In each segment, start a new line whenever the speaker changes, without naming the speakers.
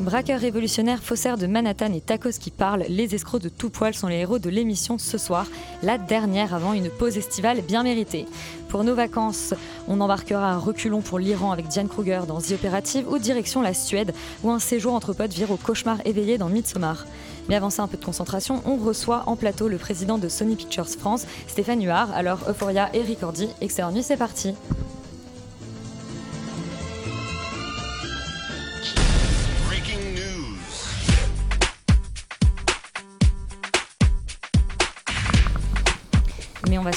Braqueurs révolutionnaires, faussaires de Manhattan et tacos qui parlent, les escrocs de tout poil sont les héros de l'émission ce soir, la dernière avant une pause estivale bien méritée. Pour nos vacances, on embarquera à reculons pour l'Iran avec Diane Kruger dans The Operative ou direction la Suède où un séjour entre potes vire au cauchemar éveillé dans Midsommar. Mais avant ça, un peu de concentration, on reçoit en plateau le président de Sony Pictures France, Stéphane Huard. Alors Euphoria et Ricordi, excellente nuit, c'est parti.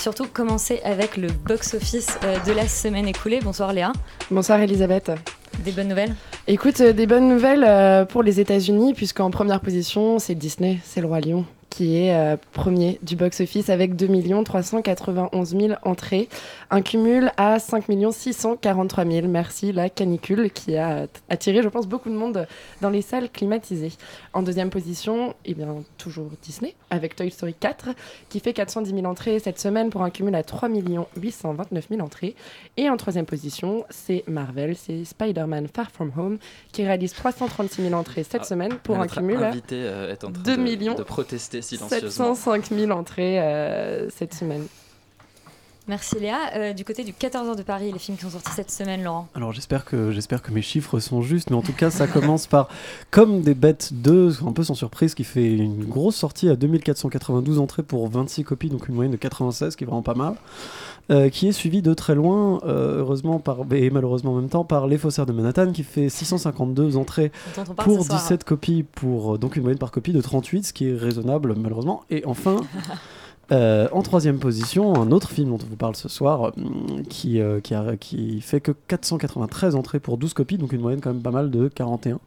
Surtout commencer avec le box-office euh, de la semaine écoulée. Bonsoir Léa.
Bonsoir Elisabeth.
Des bonnes nouvelles?
Écoute, euh, des bonnes nouvelles euh, pour les États-Unis, puisqu'en première position, c'est Disney, c'est le Roi Lion, qui est euh, premier du box-office avec 2 391 000 entrées. Un cumul à 5 643 000. Merci la canicule qui a attiré, je pense, beaucoup de monde dans les salles climatisées. En deuxième position, eh bien, toujours Disney, avec Toy Story 4, qui fait 410 000 entrées cette semaine pour un cumul à 3 829 000 entrées. Et en troisième position, c'est Marvel, c'est Spider-Man Far From Home, qui réalise 336 000 entrées cette
Ah,
semaine pour un cumul à
euh, est en train
2
de,
millions
de protester silencieusement.
705 000 entrées euh, cette semaine.
Merci Léa. Euh, du côté du 14h de Paris, les films qui sont sortis cette semaine, Laurent.
Alors j'espère que j'espère que mes chiffres sont justes, mais en tout cas ça commence par comme des bêtes 2, un peu sans surprise, qui fait une grosse sortie à 2492 entrées pour 26 copies, donc une moyenne de 96, qui est vraiment pas mal. Euh, qui est suivi de très loin, euh, heureusement par, et malheureusement en même temps, par Les Faussaires de Manhattan, qui fait 652 entrées pour
ce soir.
17 copies, pour donc une moyenne par copie de 38, ce qui est raisonnable malheureusement. Et enfin, euh, en troisième position, un autre film dont on vous parle ce soir, euh, qui, euh, qui, fait que 493 entrées pour 12 copies, donc une moyenne quand même pas mal de 41.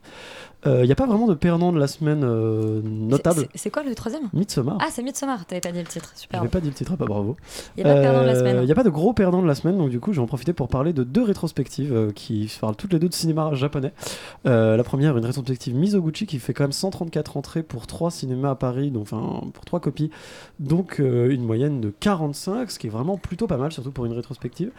Il n'y a pas vraiment de perdant de la semaine euh, notable.
C'est- quoi le troisième?
Midsommar.
Ah, c'est Midsommar, t'avais pas dit le titre. Super.
J'avais pas dit le titre, ah bah bravo.
Il n'y a pas de perdant de la
Euh,
semaine.
Il n'y a pas de gros perdant de la semaine, donc du coup, je vais en profiter pour parler de deux rétrospectives euh, qui parlent toutes les deux de cinéma japonais. Euh, la première, une rétrospective Mizoguchi qui fait quand même 134 entrées pour trois cinémas à Paris, donc enfin pour trois copies, donc euh, une moyenne de 45, ce qui est vraiment plutôt pas mal, surtout pour une rétrospective.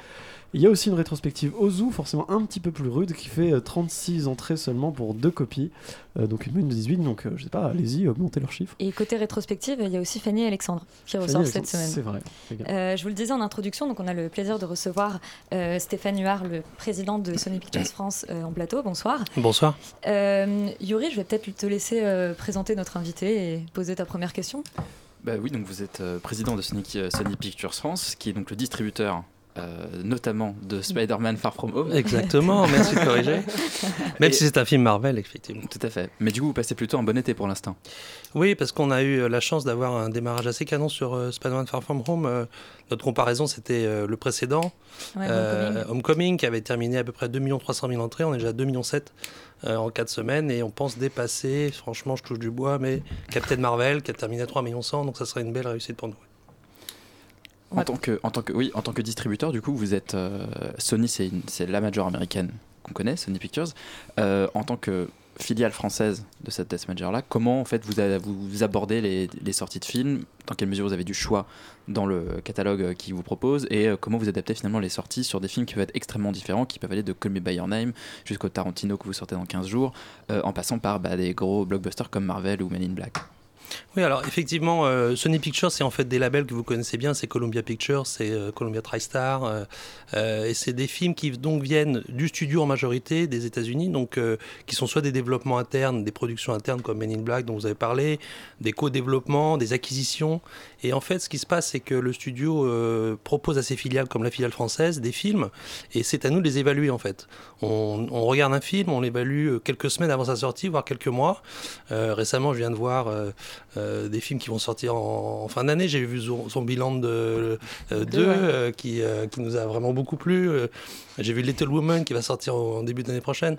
Il y a aussi une rétrospective Ozu, forcément un petit peu plus rude, qui fait euh, 36 entrées seulement pour deux copies, euh, donc une moyenne de 18, donc euh, je sais pas, allez-y, augmentez leurs chiffres.
Et côté rétrospective, il y a aussi Fanny et Alexandre qui ressort cette semaine.
C'est vrai.
Euh, je vous le disais en introduction, donc on a le plaisir de recevoir euh, Stéphane Huard, le président de Sony Pictures France, euh, en plateau. Bonsoir.
Bonsoir.
Euh, Yuri, je vais peut-être te laisser euh, présenter notre invité et poser ta première question.
Bah oui, donc vous êtes euh, président de Sony, euh, Sony Pictures France, qui est donc le distributeur euh, notamment de Spider-Man Far From Home.
Exactement, merci de corriger. Même
Et-
si c'est un film Marvel, effectivement.
Tout à fait. Mais du coup, vous passez plutôt un bon été pour l'instant.
Oui, parce qu'on a eu euh, la chance d'avoir un démarrage assez canon sur euh, Spider-Man Far From Home. Euh, notre comparaison, c'était euh, le précédent,
Ouais,
euh,
Homecoming.
Homecoming, qui avait terminé à peu près 2 300 000 entrées. On est déjà à 2 millions 7 en 4 semaines et on pense dépasser, franchement, je touche du bois, mais Captain Marvel, qui a terminé à 3 millions 100, donc ça serait une belle réussite pour nous.
En tant que, en tant que, oui, en tant que distributeur, du coup, vous êtes euh, Sony, c'est la major américaine qu'on connaît, Sony Pictures. Euh, en tant que filiale française de cette Death Major-là, comment en fait vous, a- vous abordez les, les sorties de films? Dans quelle mesure vous avez du choix dans le catalogue euh, qui vous propose? Et comment vous adaptez finalement les sorties sur des films qui peuvent être extrêmement différents, qui peuvent aller de Call Me By Your Name jusqu'au Tarantino que vous sortez dans 15 jours, euh, en passant par bah, des gros blockbusters comme Marvel ou Men in Black?
Oui, alors effectivement, euh, Sony Pictures, c'est en fait des labels que vous connaissez bien. C'est Columbia Pictures, c'est euh, Columbia TriStar. euh, et c'est des films qui donc viennent du studio en majorité des États-Unis, donc qui sont soit des développements internes, des productions internes comme Men in Black dont vous avez parlé, des co-développements, des acquisitions. Et en fait, ce qui se passe, c'est que le studio euh, propose à ses filiales, comme la filiale française, des films, et c'est à nous de les évaluer en fait. On, on regarde un film, on l'évalue euh, quelques semaines avant sa sortie, voire quelques mois. Euh, récemment, je viens de voir euh, des films qui vont sortir en, en fin d'année. J'ai vu Zo- Zombieland 2 euh,
Deux,
deux,
ouais.
euh, qui, qui nous a vraiment beaucoup plu. J'ai vu Little Woman qui va sortir en début d'année prochaine.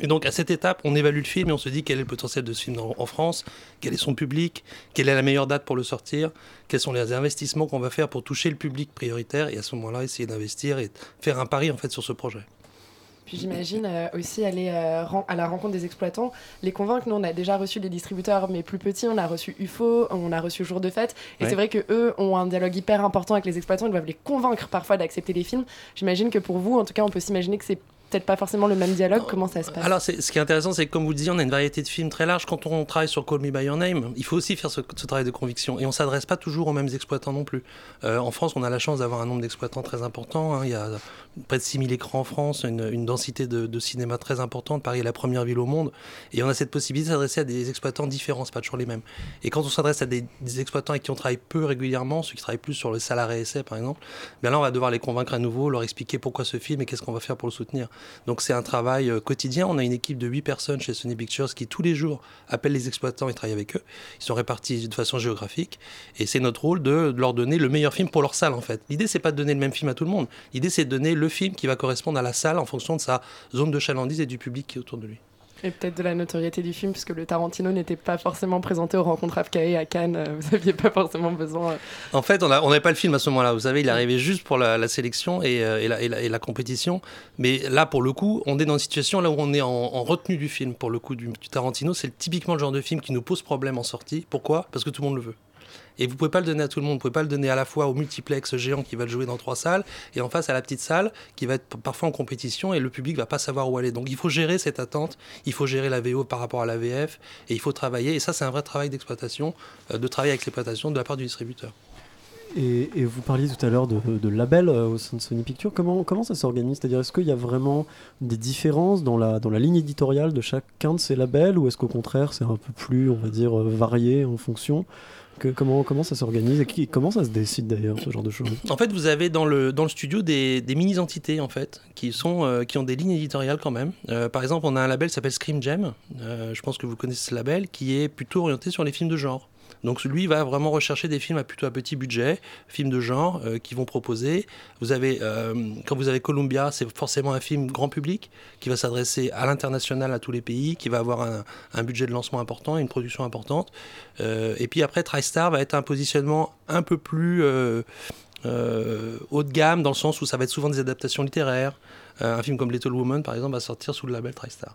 Et donc à cette étape, on évalue le film et on se dit quel est le potentiel de ce film en, en France, quel est son public, quelle est la meilleure date pour le sortir, quels sont les investissements qu'on va faire pour toucher le public prioritaire et à ce moment-là essayer d'investir et faire un pari en fait sur ce projet.
Puis j'imagine euh, aussi aller euh, à la rencontre des exploitants, les convaincre. Nous, on a déjà reçu des distributeurs, mais plus petits. On a reçu UFO, on a reçu Jour de Fête. Et
Ouais.
c'est vrai que eux ont un dialogue hyper important avec les exploitants. Ils doivent les convaincre parfois d'accepter les films. J'imagine que pour vous, en tout cas, on peut s'imaginer que c'est peut-être pas forcément le même dialogue. Comment ça se passe?
Alors, ce qui est intéressant, c'est que, comme vous le disiez, on a une variété de films très large. Quand on travaille sur Call Me By Your Name, il faut aussi faire ce, ce travail de conviction. Et on s'adresse pas toujours aux mêmes exploitants non plus. Euh, en France, on a la chance d'avoir un nombre d'exploitants très important. hein. Il y a près de 6000 écrans en France, une, une densité de, de cinéma très importante. Paris est la première ville au monde. Et on a cette possibilité de s'adresser à des exploitants différents, c'est pas toujours les mêmes. Et quand on s'adresse à des, des exploitants avec qui on travaille peu régulièrement, ceux qui travaillent plus sur le salarié essai par exemple, bien là on va devoir les convaincre à nouveau, leur expliquer pourquoi ce film et qu'est-ce qu'on va faire pour le soutenir. Donc c'est un travail euh, quotidien. On a une équipe de 8 personnes chez Sony Pictures qui tous les jours appellent les exploitants et travaillent avec eux. Ils sont répartis de façon géographique et c'est notre rôle de, leur donner le meilleur film pour leur salle en fait. L'idée c'est pas de donner le même film à tout le monde. L'idée c'est de donner le film qui va correspondre à la salle en fonction de sa zone de chalandise et du public qui est autour de lui.
Et peut-être de la notoriété du film, puisque le Tarantino n'était pas forcément présenté aux rencontres AFKE à Cannes. euh, Vous n'aviez pas forcément besoin. euh,
En fait, on n'avait pas le film à ce moment-là. Vous savez, il est arrivé juste pour la, sélection et, euh, et la, compétition. Mais là, pour le coup, on est dans une situation là où on est en, en retenue du film. Pour le coup, du, du Tarantino, c'est typiquement le genre de film qui nous pose problème en sortie. Pourquoi? Parce que tout le monde le veut. Et vous pouvez pas le donner à tout le monde. Vous pouvez pas le donner à la fois au multiplex géant qui va le jouer dans trois salles et en face à la petite salle qui va être parfois en compétition et le public va pas savoir où aller. Donc il faut gérer cette attente. Il faut gérer la VO par rapport à la VF et il faut travailler. Et ça, c'est un vrai travail d'exploitation, euh, de travail avec l'exploitation de la part du distributeur.
Et, vous parliez tout à l'heure de, labels euh, au sein de Sony Pictures. Comment, comment ça s'organise? C'est-à-dire, est-ce qu'il y a vraiment des différences dans la, dans la ligne éditoriale de chacun de ces labels ou est-ce qu'au contraire, c'est un peu plus, on va dire, euh, varié en fonction? Comment, comment ça s'organise? Et qui, comment ça se décide d'ailleurs, ce genre de choses?
En fait, vous avez dans le, dans le studio des, mini-entités en fait, qui, sont, euh, qui ont des lignes éditoriales quand même. Par exemple, on a un label qui s'appelle Scream euh, je pense que vous connaissez ce label, qui est plutôt orienté sur les films de genre. Donc lui va vraiment rechercher des films à plutôt à petit budget, films de genre euh, qui vont proposer. Vous avez euh, quand vous avez Columbia, c'est forcément un film grand public qui va s'adresser à l'international à tous les pays, qui va avoir un, budget de lancement important, et une production importante. Euh, et puis après TriStar va être un positionnement un peu plus euh, haut de gamme dans le sens où ça va être souvent des adaptations littéraires. Euh, un film comme Little Woman, par exemple, va sortir sous le label TriStar.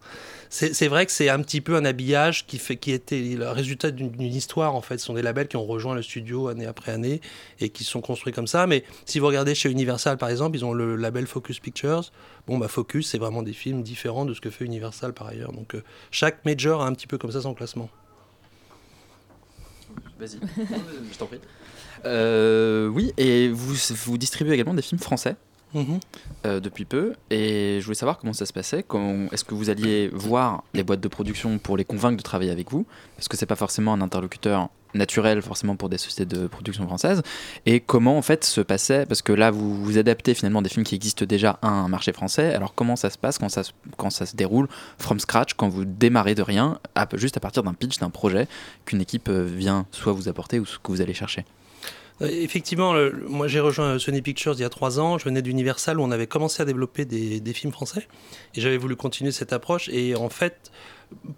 C'est vrai que c'est un petit peu un habillage qui, fait, qui était le résultat d'une histoire, en fait. Ce sont des labels qui ont rejoint le studio année après année et qui sont construits comme ça. Mais si vous regardez chez Universal, par exemple, ils ont le label Focus Pictures. Bon, bah, Focus, c'est vraiment des films différents de ce que fait Universal par ailleurs. Donc, euh, chaque major a un petit peu comme ça son classement.
Vas-y, je t'en prie. Euh, oui, et vous distribuez également des films français
Mhm.
euh, depuis peu. Et je voulais savoir comment ça se passait. Est-ce que vous alliez voir les boîtes de production pour les convaincre de travailler avec vous? Parce que c'est pas forcément un interlocuteur naturel forcément pour des sociétés de production françaises. Et comment en fait se passait? Parce que là, vous vous adaptez finalement des films qui existent déjà à un marché français. Alors comment ça se passe? Quand ça, se- quand ça se déroule from scratch, quand vous démarrez de rien, juste à partir d'un pitch, d'un projet qu'une équipe euh, vient soit vous apporter ou ce que vous allez chercher?
Euh, Effectivement, moi j'ai rejoint euh, Sony Pictures il y a trois ans. Je venais d'Universal où on avait commencé à développer des, films français et j'avais voulu continuer cette approche. Et en fait,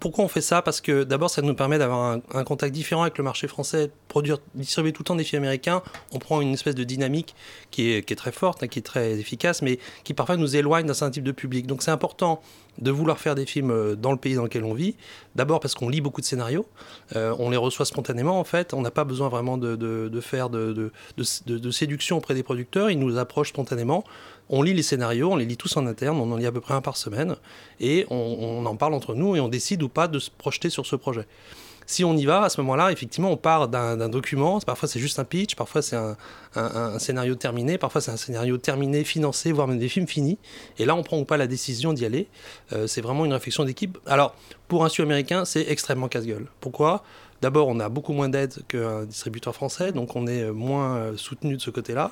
pourquoi on fait ça? Parce que d'abord, ça nous permet d'avoir un, un contact différent avec le marché français, produire, distribuer tout le temps des films américains. On prend une espèce de dynamique qui est, qui est très forte, hein, qui est très efficace, mais qui parfois nous éloigne d'un certain type de public. Donc c'est important de vouloir faire des films euh, dans le pays dans lequel on vit. D'abord parce qu'on lit beaucoup de scénarios, Euh, on les reçoit spontanément en fait, on n'a pas besoin vraiment de, faire de, séduction auprès des producteurs, ils nous approchent spontanément. On lit les scénarios, on les lit tous en interne, on en lit à peu près un par semaine, et on en parle entre nous et on décide ou pas de se projeter sur ce projet. Si on y va, à ce moment-là, effectivement, on part d'un document. Parfois, c'est juste un pitch, parfois, c'est un, un- un scénario terminé, parfois, c'est un scénario terminé, financé, voire même des films finis. Et là, on prend ou pas la décision d'y aller. Euh, c'est vraiment une réflexion d'équipe. Alors, pour un studio américain, c'est extrêmement casse-gueule. Pourquoi? D'abord, on a beaucoup moins d'aide qu'un distributeur français, donc on est moins euh, soutenu de ce côté-là.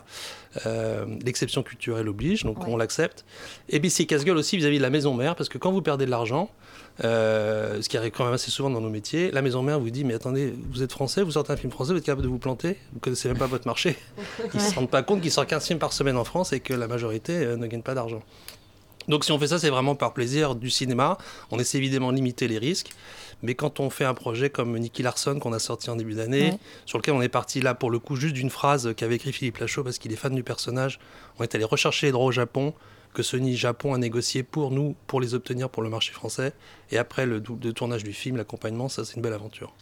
Euh, L'exception culturelle oblige, donc on l'accepte. Et puis c'est casse-gueule aussi vis-à-vis de la maison mère, parce que quand vous perdez de l'argent, euh, ce qui arrive quand même assez souvent dans nos métiers, la maison mère vous dit mais attendez, vous êtes français, vous sortez un film français, vous êtes capable de vous planter, vous connaissez même pas votre marché. Ils se rendent pas compte qu'ils sortent 15 films par semaine en France et que la majorité euh, ne gagne pas d'argent. Donc si on fait ça, c'est vraiment par plaisir du cinéma. On essaie évidemment de limiter les risques. Mais quand on fait un projet comme Nicky Larson qu'on a sorti en début d'année,
Ouais.
sur lequel on est parti là pour le coup juste d'une phrase qu'avait écrit Philippe Lachaud parce qu'il est fan du personnage, on est allé rechercher les droits au Japon que Sony Japon a négocié pour nous, pour les obtenir pour le marché français. Et après le, le tournage du film, l'accompagnement, ça c'est une belle aventure.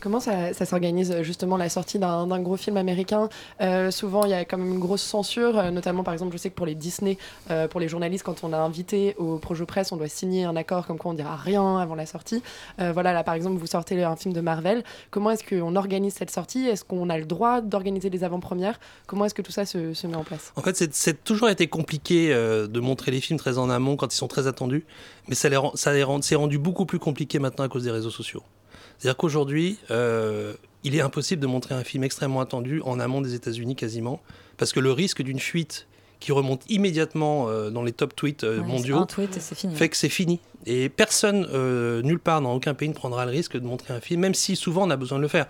Comment ça, s'organise justement la sortie d'un gros film américain? Euh, Souvent, il y a quand même une grosse censure, euh, notamment par exemple, je sais que pour les Disney, euh, pour les journalistes, quand on a invité au projet presse, on doit signer un accord comme quoi on dira rien avant la sortie. Voilà, là par exemple, vous sortez un film de Marvel. Comment est-ce qu'on organise cette sortie? Est-ce qu'on a le droit d'organiser les avant-premières? Comment est-ce que tout ça se, met en place?
En fait, c'est- toujours été compliqué de montrer les films très en amont quand ils sont très attendus, mais ça les ça les rend- c'est rendu beaucoup plus compliqué maintenant à cause des réseaux sociaux. C'est-à-dire qu'aujourd'hui, euh, il est impossible de montrer un film extrêmement attendu en amont des États-Unis quasiment, parce que le risque d'une fuite qui remonte immédiatement euh, dans les top tweets euh,
Ouais,
mondiaux
tweet fini.
fait que c'est fini. Et personne, euh, nulle part, dans aucun pays, ne prendra le risque de montrer un film, même si souvent on a besoin de le faire.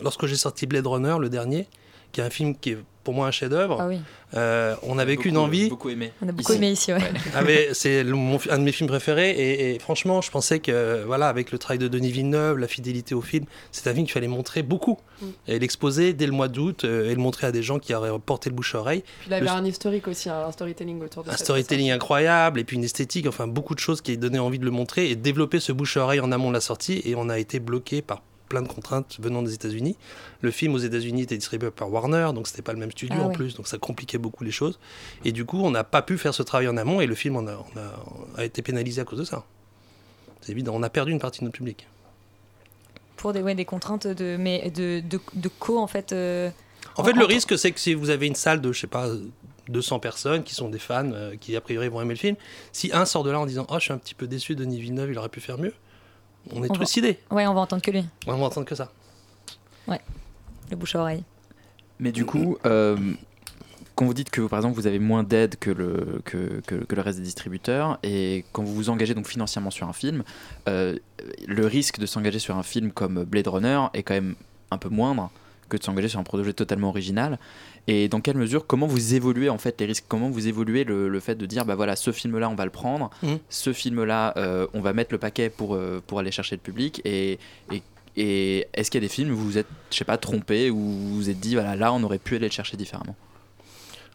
Lorsque j'ai sorti Blade Runner, le dernier, qui est un film qui est pour moi un chef-d'œuvre,
Ah oui.
euh, on avait qu'une
Beaucoup-
envie.
Beaucoup aimé.
On a beaucoup aimé ici, ouais.
Ah, c'est un de mes films préférés et, et franchement je pensais que voilà avec le travail de Denis Villeneuve la fidélité au film c'est un film qu'il fallait montrer beaucoup
Mm.
et l'exposer dès le mois d'août euh, et le montrer à des gens qui auraient porté le bouche à oreille
Puis il avait
Le-
un historique aussi, un, un storytelling autour de
un storytelling incroyable et puis une esthétique enfin beaucoup de choses qui donnaient envie de le montrer et développer ce bouche à oreille en amont de la sortie et on a été bloqué par plein de contraintes venant des États-Unis. Le film aux États-Unis était distribué par Warner, donc c'était pas le même studio
Ah
en
oui.
plus, donc ça compliquait beaucoup les choses. Et du coup, on n'a pas pu faire ce travail en amont et le film a, on a- a été pénalisé à cause de ça. C'est évident, on a perdu une partie de notre public.
Pour des, ouais, des contraintes de, mais de, de, de co, en fait. euh,
En fait, le risque, c'est que si vous avez une salle de, je sais pas, 200 personnes qui sont des fans, euh, qui a priori vont aimer le film, si un sort de là en disant Oh, je suis un petit peu déçu de Denis Villeneuve, il aurait pu faire mieux, on est
On va-
trucidé.
Ouais, on va entendre que lui.
On va entendre que ça.
Ouais. Le bouche à oreille.
Mais du coup, euh, quand vous dites que par exemple vous avez moins d'aide que le, que, que- que le reste des distributeurs, et quand vous vous engagez donc financièrement sur un film, euh, le risque de s'engager sur un film comme Blade Runner est quand même un peu moindre que de s'engager sur un projet totalement original. Et dans quelle mesure, comment vous évoluez en fait les risques? Comment vous évoluez le, le fait de dire bah voilà ce film là on va le prendre,
Mhm.
ce film là on va mettre le paquet pour, euh, pour aller chercher le public. Et, et et est-ce qu'il y a des films où vous vous êtes, je sais pas, trompé, ou vous vous êtes dit, voilà, là, on aurait pu aller le chercher différemment?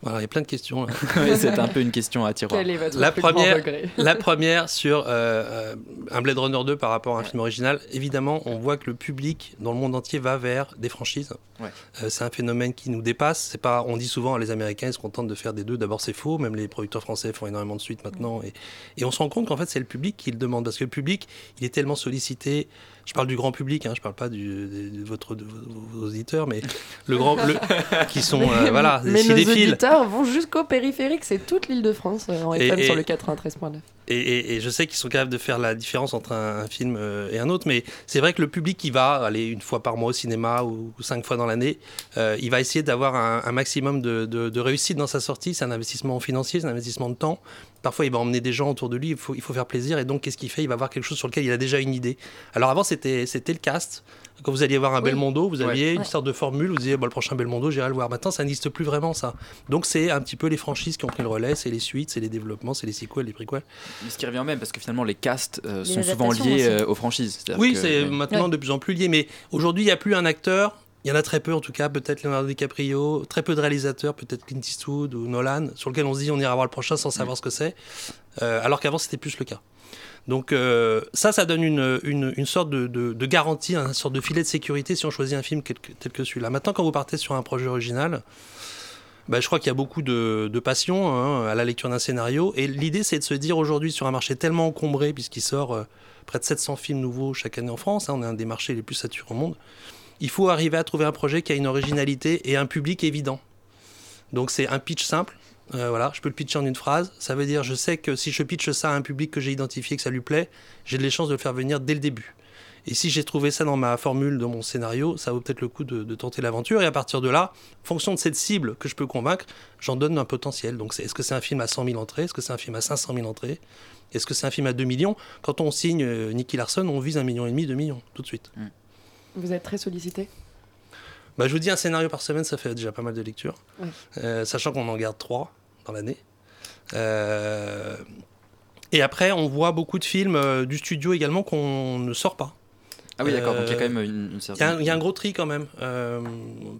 Voilà, il y a plein de questions.
Oui, C'est un peu une question à tiroir.
Quel est votre
La
plus grand
première,
regret
la première sur euh, euh, un Blade Runner 2 par rapport à un film original, évidemment, on voit que le public dans le monde entier va vers des franchises.
Ouais.
Euh, c'est un phénomène qui nous dépasse. C'est pas, on dit souvent les Américains ils se contentent de faire des deux. D'abord c'est faux. Même les producteurs français font énormément de suites maintenant. Et, et on se rend compte qu'en fait c'est le public qui le demande parce que le public il est tellement sollicité. Je parle du grand public, hein, je parle pas du, de, de votre, de vos auditeurs, mais le grand, le- qui sont euh, voilà des
Mais nos auditeurs vont jusqu'au périphérique, c'est toute l'île de France euh, en
Et-
FM
et-
sur le 93.9.
Et, je sais qu'ils sont capables de faire la différence entre un, un film euh, et un autre, mais c'est vrai que le public qui va aller une fois par mois au cinéma ou, ou cinq fois dans l'année, euh, il va essayer d'avoir un, un maximum de réussite dans sa sortie. C'est un investissement financier, c'est un investissement de temps. Parfois, il va emmener des gens autour de lui, il faut, il faut faire plaisir. Et donc, qu'est-ce qu'il fait? Il va avoir quelque chose sur lequel il a déjà une idée. Alors avant, c'était c'était le cast. Quand vous alliez voir un
Oui.
Belmondo, vous aviez une
Ouais.
sorte de formule, vous disiez, bon, le prochain Belmondo, j'irai le voir. Maintenant, ça n'existe plus vraiment, ça. Donc, c'est un petit peu les franchises qui ont pris le relais, c'est les suites, c'est les développements, c'est les sequels, les prequels.
Mais ce qui revient même, parce que finalement, les casts euh,
Les
sont souvent liés euh, aux franchises. C'est-à-dire
Oui,
que-
c'est
ouais.
maintenant
Ouais.
de plus en plus lié. Mais aujourd'hui, il n'y a plus un acteur. Il y en a très peu, en tout cas, peut-être Leonardo DiCaprio, très peu de réalisateurs, peut-être Clint Eastwood ou Nolan, sur lequel on se dit on ira voir le prochain sans savoir ce que c'est. Euh, alors qu'avant, c'était plus le cas. Donc euh, ça, ça donne une, une, sorte de, de, garantie, une sorte de filet de sécurité si on choisit un film tel que, tel que celui-là. Maintenant, quand vous partez sur un projet original, bah, je crois qu'il y a beaucoup de, de passion hein, à la lecture d'un scénario. Et l'idée, c'est de se dire aujourd'hui, sur un marché tellement encombré, puisqu'il sort euh, près de 700 films nouveaux chaque année en France. hein, on est un des marchés les plus saturés au monde. Il faut arriver à trouver un projet qui a une originalité et un public évident. Donc c'est un pitch simple. Euh, voilà, je peux le pitcher en une phrase. Ça veut dire, je sais que si je pitche ça à un public que j'ai identifié, que ça lui plaît, j'ai les chances de le faire venir dès le début. Et si j'ai trouvé ça dans ma formule, dans mon scénario, ça vaut peut-être le coup de, tenter l'aventure. Et à partir de là, fonction de cette cible que je peux convaincre, j'en donne un potentiel. Donc, est-ce que c'est un film à 100 000 entrées? Est-ce que c'est un film à 500 000 entrées? Est-ce que c'est un film à 2 millions? Quand on signe euh, Nicky Larson, on vise un million et demi, 2 millions, tout de suite.
Vous êtes très sollicité
Bah, je vous dis, un scénario par semaine, ça fait déjà pas mal de lectures.
Ouais.
Euh, sachant qu'on en garde trois dans l'année. Euh, Et après, on voit beaucoup de films euh, du studio également qu'on ne sort pas.
Ah oui, d'accord, donc il y a quand même une, une
Il y, a
certaine.
un- il y a un gros tri quand même, euh,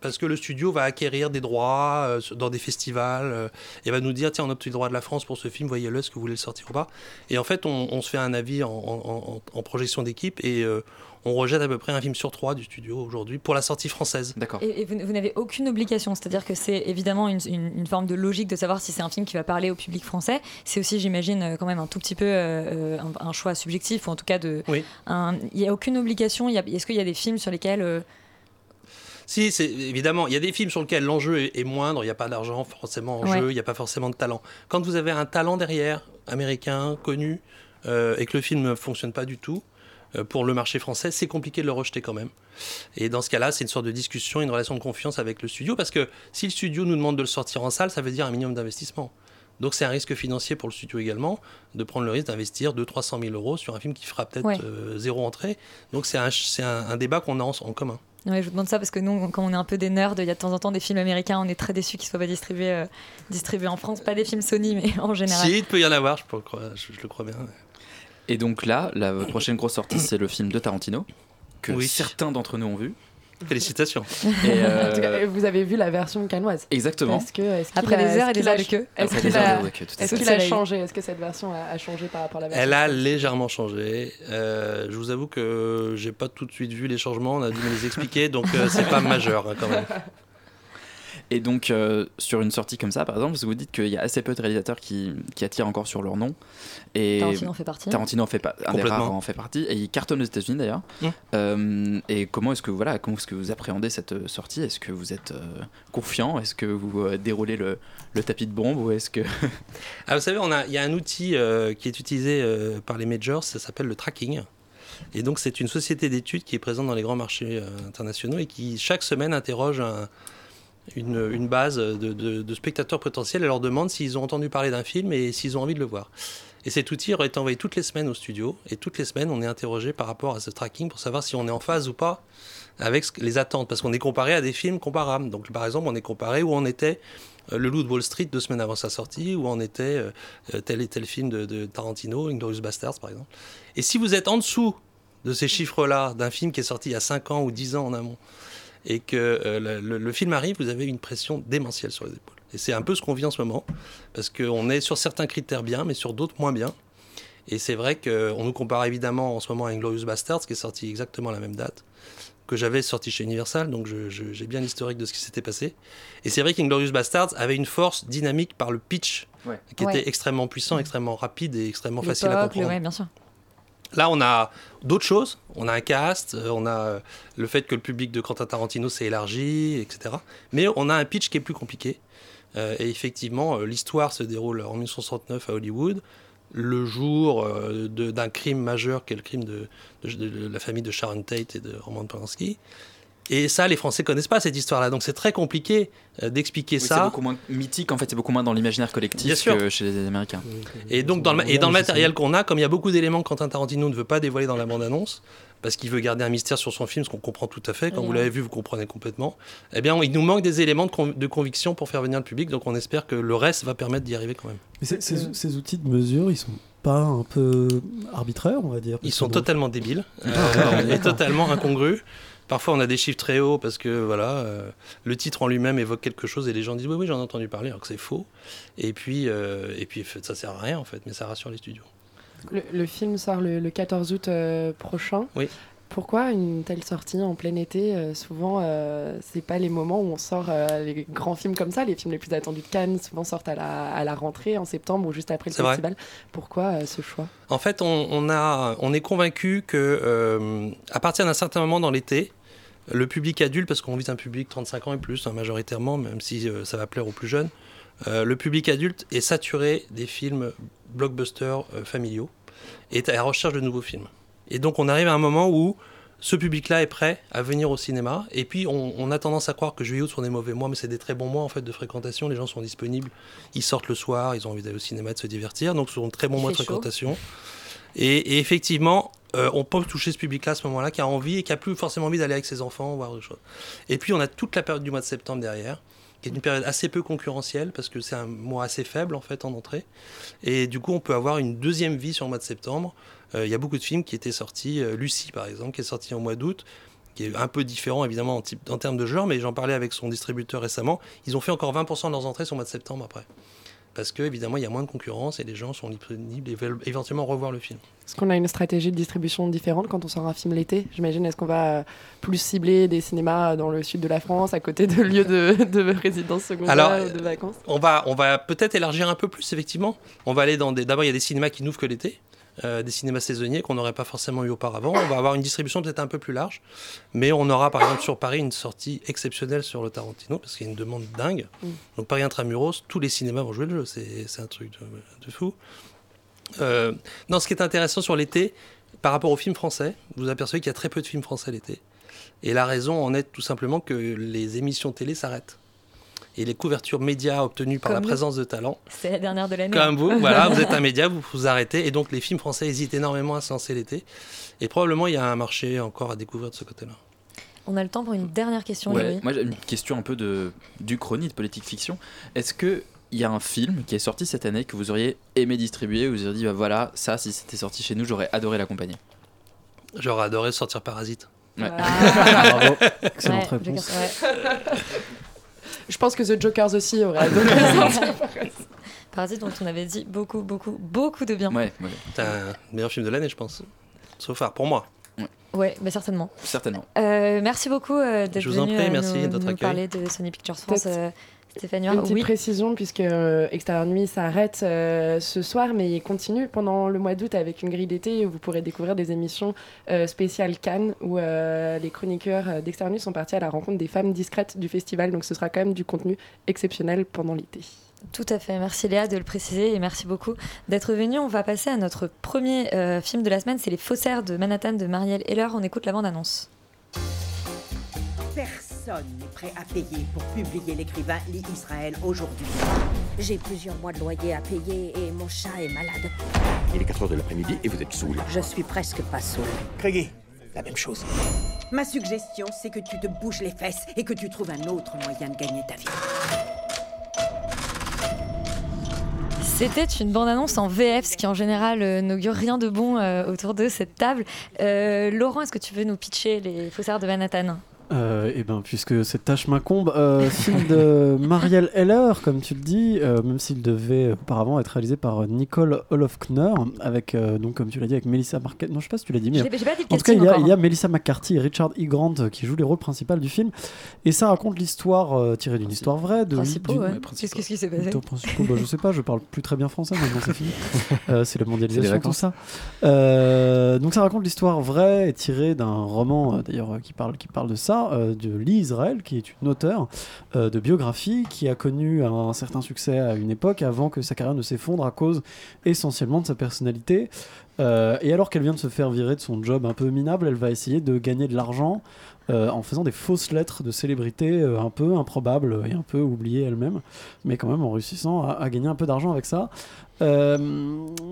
parce que le studio va acquérir des droits euh, dans des festivals euh, et va nous dire tiens on a obtenu le droit de la France pour ce film, voyez-le, est-ce que vous voulez le sortir ou pas? Et en fait on, on se fait un avis en, en- en- en projection d'équipe et euh, on rejette à peu près un film sur trois du studio aujourd'hui pour la sortie française.
D'accord.
Et, et vous, vous n'avez aucune obligation, c'est-à-dire que c'est évidemment une, une- une forme de logique de savoir si c'est un film qui va parler au public français. C'est aussi, j'imagine, euh, quand même un tout petit peu euh, un, un choix subjectif, ou en tout cas de.
Oui.
Il n'y a aucune obligation. il y a- Est-ce qu'il y a des films sur lesquels euh,
Si, c'est évidemment, il y a des films sur lesquels l'enjeu est, est moindre, il n'y a pas d'argent forcément en
Ouais.
jeu, il n'y a pas forcément de talent. Quand vous avez un talent derrière, américain, connu, euh, et que le film ne fonctionne pas du tout, euh, pour le marché français, c'est compliqué de le rejeter quand même. Et dans ce cas-là, c'est une sorte de discussion, une relation de confiance avec le studio, parce que si le studio nous demande de le sortir en salle, ça veut dire un minimum d'investissement. Donc c'est un risque financier pour le studio également, de prendre le risque d'investir 200-300 000 euros sur un film qui fera peut-être
Ouais.
euh, zéro entrée. Donc c'est un, un, un débat qu'on a en, en commun.
Ouais, je vous demande ça parce que nous, quand on est un peu des nerds, il y a de temps en temps des films américains, on est très déçus qu'ils soient pas distribués, euh, distribués en France. Pas des films Sony, mais en général.
Si, il peut y en avoir, je, peux le croire- je- je le crois bien.
Et donc là, la prochaine grosse sortie, c'est le film de Tarantino, que
Oui.
certains d'entre nous ont vu.
Félicitations.
Et, euh,
En tout cas, vous avez vu la version canoise
Exactement.
Est-ce que, est-ce qu'il
Après
a-
des heures et des heures de queue.
Est-ce qu'il a, qu'il a changé? Est-ce que cette version a, a changé par rapport à la version
Elle a légèrement changé. Euh, je vous avoue que j'ai pas tout de suite vu les changements, on a dû me les expliquer, donc euh, c'est pas majeur hein, quand même.
Et donc, euh, sur une sortie comme ça, par exemple, vous vous dites qu'il y a assez peu de réalisateurs qui, qui attirent encore sur leur nom. Et
Tarantino en fait partie.
Tarantino en fait pas, un des rares en fait partie. Et il cartonne aux États-Unis d'ailleurs. Euh, et comment est-ce que voilà, comment est-ce que vous appréhendez cette euh, sortie? Est-ce que vous êtes euh, confiant? Est-ce que vous euh, déroulez le, le tapis de bombe? Ou est-ce que
Ah, vous savez, on a- il y a un outil euh, qui est utilisé euh, par les majors, ça s'appelle le tracking. Et donc, c'est une société d'études qui est présente dans les grands marchés euh, internationaux et qui, chaque semaine, interroge un- une, base de, spectateurs potentiels et leur demande s'ils ont entendu parler d'un film et s'ils ont envie de le voir. Et cet outil est envoyé toutes les semaines au studio et toutes les semaines, on est interrogé par rapport à ce tracking pour savoir si on est en phase ou pas avec les attentes, parce qu'on est comparé à des films comparables. Donc, par exemple, on est comparé où on était euh, Le Loup de Wall Street deux semaines avant sa sortie, où on était euh, euh, tel et tel film de, de Tarantino, Inglourious Basterds, par exemple. Et si vous êtes en dessous de ces chiffres-là, d'un film qui est sorti il y a 5 ans ou 10 ans en amont, et que euh, le, film arrive, vous avez une pression démentielle sur les épaules. Et c'est un peu ce qu'on vit en ce moment, parce qu'on est sur certains critères bien, mais sur d'autres moins bien. Et c'est vrai qu'on nous compare évidemment en ce moment à Inglourious Basterds, qui est sorti exactement à la même date, que j'avais sorti chez Universal, donc j'ai bien l'historique de ce qui s'était passé. Et c'est vrai qu'Inglorious Bastards avait une force dynamique par le pitch,
Ouais.
qui
Ouais.
était extrêmement puissant, extrêmement rapide et extrêmement facile à comprendre.
ouais, bien sûr.
Là, on a d'autres choses. On a un cast, euh, on a euh, le fait que le public de Quentin Tarantino s'est élargi, etc. Mais on a un pitch qui est plus compliqué. Euh, et effectivement, l'histoire se déroule en 1969 à Hollywood, le jour d'un crime majeur qui est le crime de la famille de Sharon Tate et de Roman Polanski. Et ça, les Français connaissent pas cette histoire-là. Donc c'est très compliqué euh, d'expliquer
Oui, c'est
ça.
beaucoup moins mythique en fait, c'est beaucoup moins dans l'imaginaire collectif
Bien sûr.
que chez les Américains.
Et donc, dans le, et dans le matériel qu'on a, comme il y a beaucoup d'éléments que Quentin Tarantino ne veut pas dévoiler dans la bande-annonce, parce qu'il veut garder un mystère sur son film, ce qu'on comprend tout à fait. Quand vous l'avez vu, vous comprenez complètement. Eh bien, il nous manque des éléments de, con- de conviction pour faire venir le public, donc on espère que le reste va permettre d'y arriver quand même.
Mais ces, ces- ces outils de mesure, ils sont pas un peu arbitraires, on va dire
Ils sont totalement débiles
Ah,
euh, et totalement incongrus. Parfois, on a des chiffres très hauts parce que voilà, euh, le titre en lui-même évoque quelque chose et les gens disent oui, oui, j'en ai entendu parler, alors que c'est faux. Et puis, euh, et puis, ça sert à rien en fait, mais ça rassure les studios.
Le, le film sort le, le 14 août euh, prochain.
Oui.
Pourquoi une telle sortie en plein été euh, Souvent, euh, c'est pas les moments où on sort euh, les grands films comme ça. Les films les plus attendus de Cannes souvent sortent à la, à la rentrée en septembre ou juste après le
vrai.
festival. Pourquoi euh, ce choix?
En fait, on, on a, on est convaincu que à partir d'un certain moment dans l'été, le public adulte, parce qu'on vise un public 35 ans et plus, hein, majoritairement, même si ça va plaire aux plus jeunes, le public adulte est saturé des films blockbusters familiaux et est à la recherche de nouveaux films. Et donc, on arrive à un moment où ce public-là est prêt à venir au cinéma. Et puis, on, on a tendance à croire que juillet août sont des mauvais mois, mais c'est des très bons mois en fait de fréquentation. Les gens sont disponibles, ils sortent le soir, ils ont envie d'aller au cinéma, de se divertir. Donc, ce sont de très bons mois de
chaud.
fréquentation. Et, et effectivement, euh, on peut toucher ce public-là à ce moment-là, qui a envie et qui a plus forcément envie d'aller avec ses enfants, voir des choses. Et puis, on a toute la période du mois de septembre derrière, qui est une période assez peu concurrentielle, parce que c'est un mois assez faible, en fait, en entrée. Et du coup, on peut avoir une deuxième vie sur le mois de septembre. Euh, Il y a beaucoup de films qui étaient sortis, euh, Lucie, par exemple, qui est sorti en mois d'août, qui est un peu différent, évidemment, en, type, en termes de genre, mais j'en parlais avec son distributeur récemment. Ils ont fait encore 20% de leurs entrées sur le mois de septembre après. Parce que, évidemment, il y a moins de concurrence et les gens sont disponibles et veulent éventuellement revoir le film.
Est-ce qu'on a une stratégie de distribution différente quand on sort un film l'été? J'imagine, est-ce qu'on va plus cibler des cinémas dans le sud de la France, à côté de lieux de, de résidence secondaire
Alors,
ou de vacances?
On va, on va peut-être élargir un peu plus, effectivement. On va aller dans des. D'abord, il y a des cinémas qui n'ouvrent que l'été, euh, des cinémas saisonniers qu'on n'aurait pas forcément eu auparavant. On va avoir une distribution peut-être un peu plus large, mais on aura par exemple sur Paris une sortie exceptionnelle sur le Tarantino parce qu'il y a une demande dingue.
Mm.
Donc Paris Intramuros, tous les cinémas vont jouer le jeu. C'est un truc de, de fou. Euh, non, ce qui est intéressant sur l'été, par rapport aux films français, vous vous apercevez qu'il y a très peu de films français l'été. Et la raison en est tout simplement que les émissions télé s'arrêtent. Et les couvertures médias obtenues par
Comme
la
nous.
présence de talents,
C'est la dernière de l'année.
comme vous, voilà, vous êtes un média, vous vous arrêtez. Et donc les films français hésitent énormément à se lancer l'été. Et probablement il y a un marché encore à découvrir de ce côté-là.
On a le temps pour une dernière question,
Ouais,
Louis.
moi j'ai une question un peu de du chronique de politique fiction. Est-ce que il y a un film qui est sorti cette année que vous auriez aimé distribuer, où vous auriez dit bah voilà ça si c'était sorti chez nous j'aurais adoré l'accompagner?
J'aurais adoré sortir Parasite.
Ouais.
Bravo. Excellente
Ouais,
réponse.
Ouais.
Je pense que The Jokers aussi aurait adoré sortir.
Parasite dont on avait dit beaucoup, beaucoup, beaucoup de bien.
Ouais, ouais,
C'est un meilleur film de l'année, je pense. So far, pour moi.
Ouais, mais certainement.
certainement.
Euh, merci beaucoup euh, d'être venu
prie,
euh,
merci
nous, parler de Sony Pictures France. Stéphanie,
Une petite
oui.
précision, puisque euh, Extérieur Nuit s'arrête euh, ce soir, mais il continue pendant le mois d'août avec une grille d'été où vous pourrez découvrir des émissions euh, spéciales Cannes où euh, les chroniqueurs d'Extérieur Nuit sont partis à la rencontre des femmes discrètes du festival. Donc ce sera quand même du contenu exceptionnel pendant l'été.
Tout à fait. Merci Léa de le préciser et merci beaucoup d'être venue. On va passer à notre premier euh, film de la semaine. C'est Les Faussaires de Manhattan de Marielle Heller. On écoute la bande-annonce.
Personne n'est prêt à payer pour publier l'écrivain Lee Israël aujourd'hui. J'ai plusieurs mois de loyer à payer et mon chat est malade.
Il est 4 heures de l'après-midi et vous êtes saoul.
Je suis presque pas saoul.
Craigie, la même chose.
Ma suggestion, c'est que tu te bouges les fesses et que tu trouves un autre moyen de gagner ta vie.
C'était une bande-annonce en VF, ce qui en général euh, n'augure rien de bon euh, autour de cette table. Euh, Laurent, est-ce que tu veux nous pitcher Les Faussaires de Manhattan?
Euh, et ben, puisque cette tâche m'incombe, euh, film de Marielle Heller, comme tu le dis, euh, même s'il devait auparavant être réalisé par Nicole Olofkner, avec, euh, donc, comme tu l'as dit, avec Melissa Marquette. Non, je sais pas si tu l'as dit, mais
pas dit
en tout cas, il y, a,
encore,
il y a
hein.
Melissa McCarthy et Richard E. Grant euh, qui jouent les rôles principaux du film. Et ça raconte l'histoire euh, tirée d'une histoire vraie. De,
Principaux, ouais. Qu'est-ce qu'est-ce qui s'est passé
bah, je sais pas, je parle plus très bien français maintenant, c'est fini. Euh, c'est la mondialisation, tout ça. Euh, donc ça raconte l'histoire vraie et tirée d'un roman, euh, d'ailleurs, euh, qui parle, qui parle de ça, euh, de Lee Israel, qui est une auteure euh, de biographie qui a connu un certain succès à une époque avant que sa carrière ne s'effondre à cause essentiellement de sa personnalité. Euh, et alors qu'elle vient de se faire virer de son job un peu minable, elle va essayer de gagner de l'argent en faisant des fausses lettres de célébrités un peu improbables et un peu oubliées elle-même, mais quand même en réussissant à gagner un peu d'argent avec ça. Euh,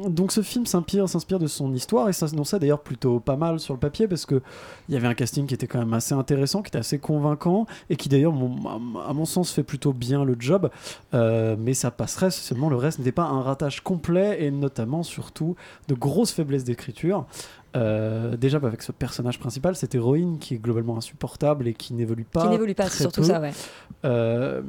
donc ce film s'inspire, s'inspire de son histoire et ça s'annonçait d'ailleurs plutôt pas mal sur le papier parce que il y avait un casting qui était quand même assez intéressant, qui était assez convaincant et qui d'ailleurs, à mon sens, fait plutôt bien le job. Euh, mais ça passerait seulement le reste n'était pas un ratage complet et notamment surtout de grosses faiblesses d'écriture. Euh, déjà bah, avec ce personnage principal, cette héroïne qui est globalement insupportable et qui n'évolue pas.
Qui n'évolue pas, c'est surtout
peu,
ça, ouais.
euh,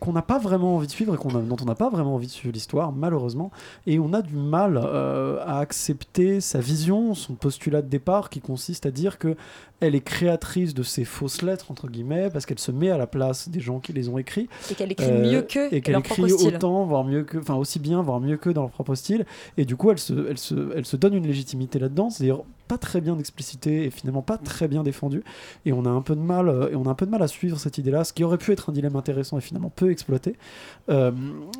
qu'on n'a pas vraiment envie de suivre et qu'on a- dont on n'a pas vraiment envie de suivre l'histoire, malheureusement. Et on a du mal euh, à accepter sa vision, son postulat de départ qui consiste à dire que elle est créatrice de ces fausses lettres, entre guillemets, parce qu'elle se met à la place des gens qui les ont écrits.
Et qu'elle écrit mieux qu'eux
Et qu'elle
leur
écrit autant, voire mieux que, enfin aussi bien, voire mieux que dans leur propre style. Et du coup, elle se, elle se, elle se donne une légitimité là-dedans, c'est-à-dire pas très bien explicité et finalement pas très bien défendu. Et on a un peu de mal, euh, et on a un peu de mal à suivre cette idée-là, ce qui aurait pu être un dilemme intéressant et finalement peu exploité. Euh,